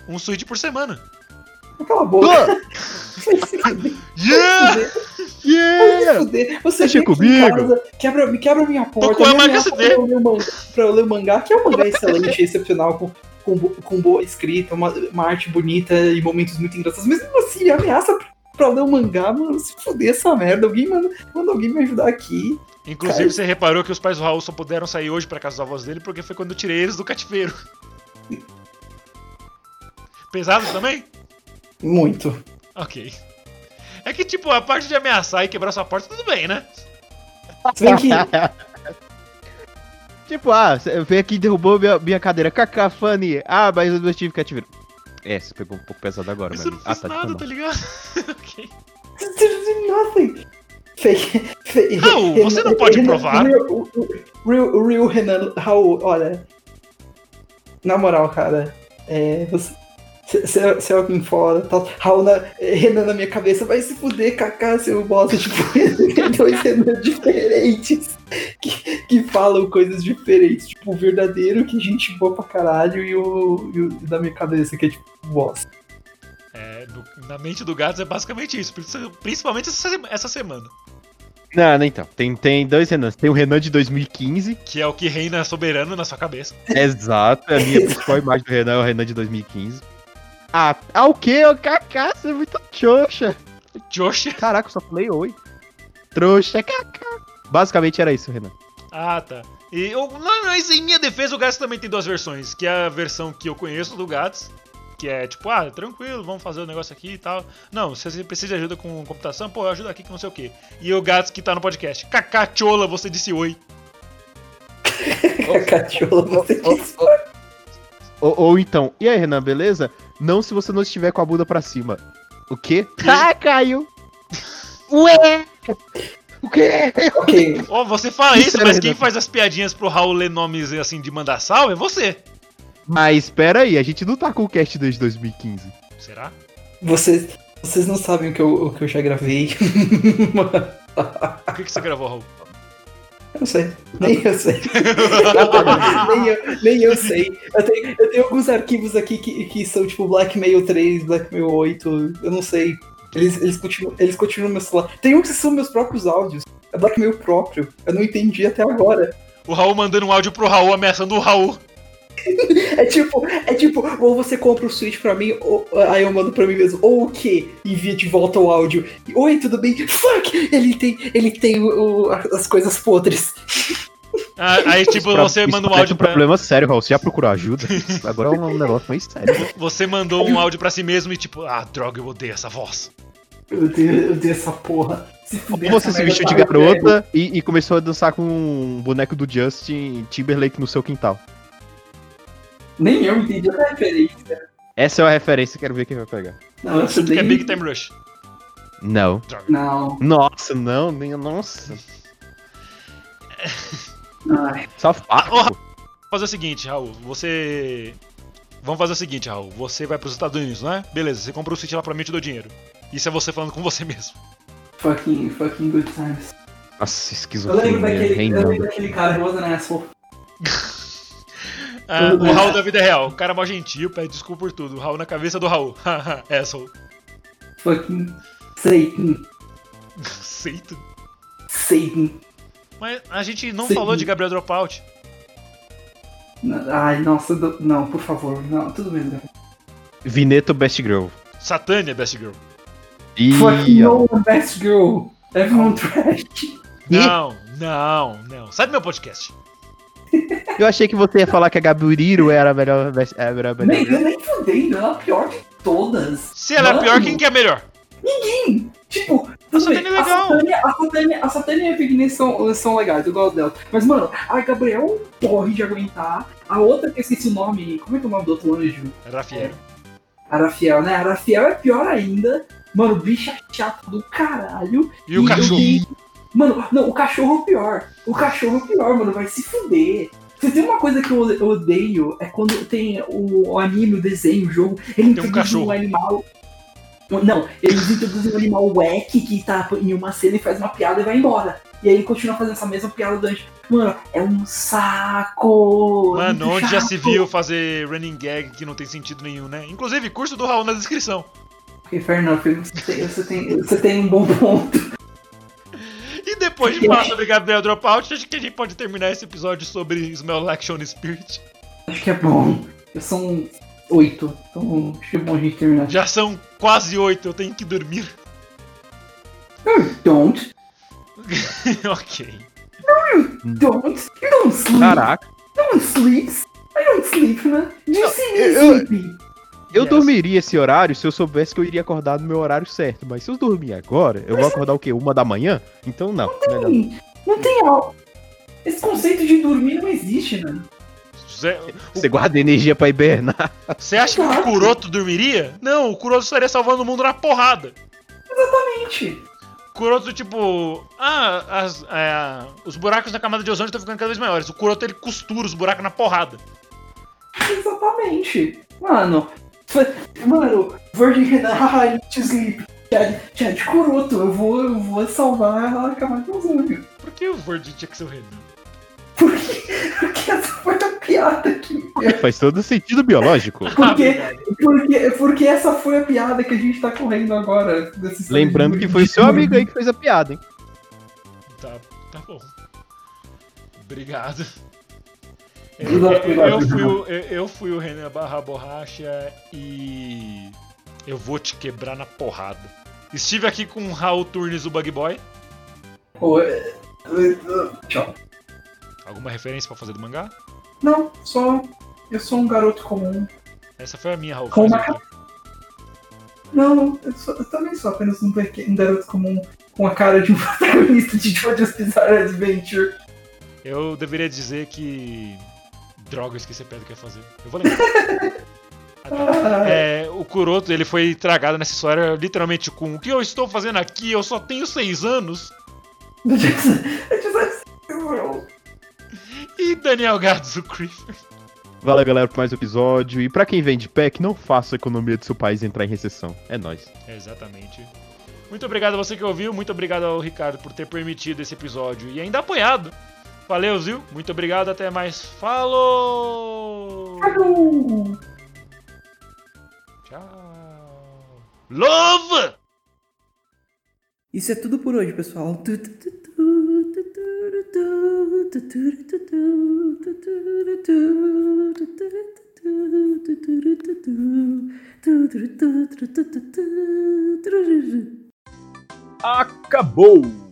um switch por semana. Cala a boca. [LAUGHS] Vai se fuder. Yeah! Vai se Yeah! fuder. Você Deixa comigo. casa, quebra, me quebra minha porta. Ama ameaça KCD. pra eu ler o mangá, pra eu ler mangá, que é um mangá [LAUGHS] excelente, excepcional, com, com, com boa escrita, uma, uma arte bonita e momentos muito engraçados. Mas mesmo assim, ameaça pra, pra ler o mangá, mano, se fuder essa merda. Alguém manda, manda alguém me ajudar aqui. Inclusive, Cara. você reparou que os pais do Raul só puderam sair hoje pra casa dos avós dele porque foi quando eu tirei eles do cativeiro. [LAUGHS] Pesado também? Muito. Ok. É que, tipo, a parte de ameaçar e quebrar sua porta, tudo bem, né? Que [LAUGHS] Tipo, ah, você veio aqui e derrubou minha, minha cadeira. Kaká, funny. Ah, mas eu tive cativeiro. É, você pegou um pouco pesado agora, Mas não fiz ah, tá, nada, tipo, tá ligado? [LAUGHS] ok. Nothing. Fake. fake Raul, você não pode provar. Real Renan. Raul, olha. Na moral, cara. É. Você. Se é alguém fora, tal. Raul na, Renan na minha cabeça, vai se fuder, Kaká, seu bosta. [LAUGHS] Tipo, tem dois Renan diferentes que, que falam coisas diferentes. Tipo, o verdadeiro, que a gente boa pra caralho, e o, e o da minha cabeça, que é tipo, bosta. É, no- na mente do Gatos é basicamente isso, princi- principalmente essa, essa semana. Não, não, então. Tem, tem dois Renans. Tem o Renan de 2015. Que é o que reina soberano na sua cabeça. Exato. A minha principal imagem do Renan é o Renan de 2015. Ah, ah o quê? Ô, Kaká, você é muito trouxa. Josh. Caraca, eu só falei oi. Trouxa, Kaká. Basicamente era isso, Renan. Ah, tá. E eu, mas em minha defesa, o Gats também tem duas versões. Que é a versão que eu conheço do Gats, que é tipo, ah, tranquilo, vamos fazer o negócio aqui e tal. Não, se você precisa de ajuda com computação, pô, ajuda aqui que não sei o quê. E o Gats que tá no podcast. Cacachola, você disse oi. [LAUGHS] Cacachola, você disse. Ou, ou então, e aí, Renan, beleza? Não se você não estiver com a bunda pra cima. O quê? Ah, caiu! Ué! O quê? Ok, [LAUGHS] Ó, você fala isso, Isso, mas quem Renan? faz as piadinhas pro Raul ler nomes assim de mandar salve é você. Mas espera aí, a gente não tá com o cast desde 2015. Será? vocês, vocês não sabem o que eu, o que eu já gravei. O que, que você gravou, Raul? Eu não sei, nem eu sei. [LAUGHS] nem, eu, nem eu sei. Eu tenho, eu tenho alguns arquivos aqui que, que são tipo Blackmail 3, Blackmail 8, eu não sei. Eles, eles, continuam, eles continuam no meu celular. Tem um que são meus próprios áudios. É Blackmail próprio. Eu não entendi até agora. O Raul mandando um áudio pro Raul ameaçando o Raul. É tipo, é tipo, ou você compra o Switch pra mim, ou, aí eu mando pra mim mesmo, ou o que? Envia de volta o áudio. Oi, tudo bem? Fuck! Ele tem, ele tem o, o- as coisas podres. Ah, Aí, tipo, Pra- você manda um áudio um pra. problema sério, Raul. Você já procurou ajuda? [LAUGHS] Agora é um negócio mais sério. Você mandou um áudio pra si mesmo e tipo, ah, droga, eu odeio essa voz. Eu odeio, eu odeio essa porra. Se Ou você se vestiu de tá velho. garota e, e começou a dançar com um boneco do Justin Timberlake no seu quintal. Nem eu entendi a referência. Essa é a referência, quero ver quem vai pegar. Não, essa Que é nem... Big Time Rush. Não. Droga. Não. Nossa, não, nem. Nossa. Ai, Só Ô, fato. Vamos fazer o seguinte, Raul. Você. Vamos fazer o seguinte, Raul. Você vai pros Estados Unidos, não é? Beleza, você comprou o Switch lá pra mim e te dou dinheiro. Isso é você falando com você mesmo. fucking, fucking good times. Nossa, Eu lembro esquizofrenia daquele, eu lembro daquele cara, an asshole. Ah, o. Raul da vida real. O cara mó gentil, pede desculpa por tudo. O Raul na cabeça do Raul. Haha, [LAUGHS] asshole. Fucking Satan. Aceito. Satan. Mas a gente não Sim. falou de Gabriel Dropout. Ai, nossa, do- não, por favor. Não, tudo bem. né? Vineto Best Girl. Satânia, Best Girl. Fucking Ih, ó. no best girl. Everyone trash. Não, não, não. Sai do meu podcast. Eu achei que você ia falar que a Gaburiro era a melhor. Era a melhor Nem, girl. nem fudendo, ela é a pior de todas. Se ela é Mano. pior, quem que é melhor? Tipo, A Satânia é a legal. A Satânia, a Satânia e a são, são legais, eu gosto dela. Mas, mano, a Gabriel porre de aguentar. A outra que eu esqueci o nome, como é que é o nome do outro anjo? Rafael. A Rafael, né? A Rafael é pior ainda. Mano, bicha chata do caralho. E o cachorro? Mano, não, o cachorro é o pior. O cachorro é o pior, mano, vai se fuder. Se tem uma coisa que eu odeio, é quando tem o, anime, o desenho, o jogo, ele Tem um introduz cachorro. um animal. Não, eles introduzem um animal wack que tá em uma cena e faz uma piada e vai embora. E aí ele continua fazendo essa mesma piada durante. Mano, é um saco! é Mano, onde já se chato. viu fazer running gag que não tem sentido nenhum, né? Inclusive, curso do Raul na descrição. Enough, você tem, você, tem, você tem um bom ponto. E depois de falar sobre Gabriel Dropout, acho que a gente pode terminar esse episódio sobre Smell Like Shown Spirit. Acho que é bom. São oito, então acho que é bom a gente terminar. Já são quase oito, eu tenho que dormir. Don't, [LAUGHS] ok. don't, you don't sleep. Caraca. No one sleeps. I don't sleep, man. Do you see me eu- sleeping? Eu Yes. dormiria esse horário se eu soubesse que eu iria acordar no meu horário certo. Mas se eu dormir agora, eu vou acordar o quê? Uma da manhã? Então não. melhor não. Tem- Não tem algo. Esse conceito de dormir não existe, mano. Zé- Você guarda energia pra hibernar. Você acha que o Kuroto dormiria? Não, o Kuroto estaria salvando o mundo na porrada. Exatamente. Kuroto, tipo, ah, as- é, os buracos na camada de ozônio estão ficando cada vez maiores. O Kuroto ele costura os buracos na porrada. Exatamente. Mano. Mano, Virgin Renan, haha, to sleep. Chad, Chad Kuroto, eu vou, eu vou salvar a camada de ozônio. Por que o Verde tinha que ser o Renan? Porque, porque essa foi a piada aqui. Faz todo sentido biológico. Porque, porque, porque essa foi a piada que a gente tá correndo agora. desse Lembrando que foi o seu amigo aí que fez a piada, hein? Tá, tá bom. Obrigado. Eu, eu- fui o, eu, fui o Renan barra borracha e eu vou te quebrar na porrada. Estive aqui com o Raul Turnes, o Bug Boy. Pô, é- é- Tchau. Alguma referência pra fazer do mangá? Não, só. Eu sou um garoto comum. Essa foi a minha, Raul. Com uma aqui. Não, eu, sou- eu também sou apenas um, um garoto comum com a cara de um [LAUGHS] protagonista de Jojo's Bizarre Adventure. Eu deveria dizer que Droga, eu esqueci a piada que ia fazer. Eu vou lembrar. [LAUGHS] É, o Kuroto ele foi tragado nessa história literalmente com o que eu estou fazendo aqui? Eu só tenho seis anos. [LAUGHS] E Daniel Gadzo Creeper. Valeu, galera, por mais um episódio. E pra quem vende pack, não faça a economia do seu país entrar em recessão. É nóis. Exatamente. Muito obrigado a você que ouviu, muito obrigado ao Ricardo por ter permitido esse episódio e ainda apoiado. Valeu, Zil. Muito obrigado, até mais. Falou! Falou! Tchau. Love! Isso é tudo por hoje, pessoal. Acabou!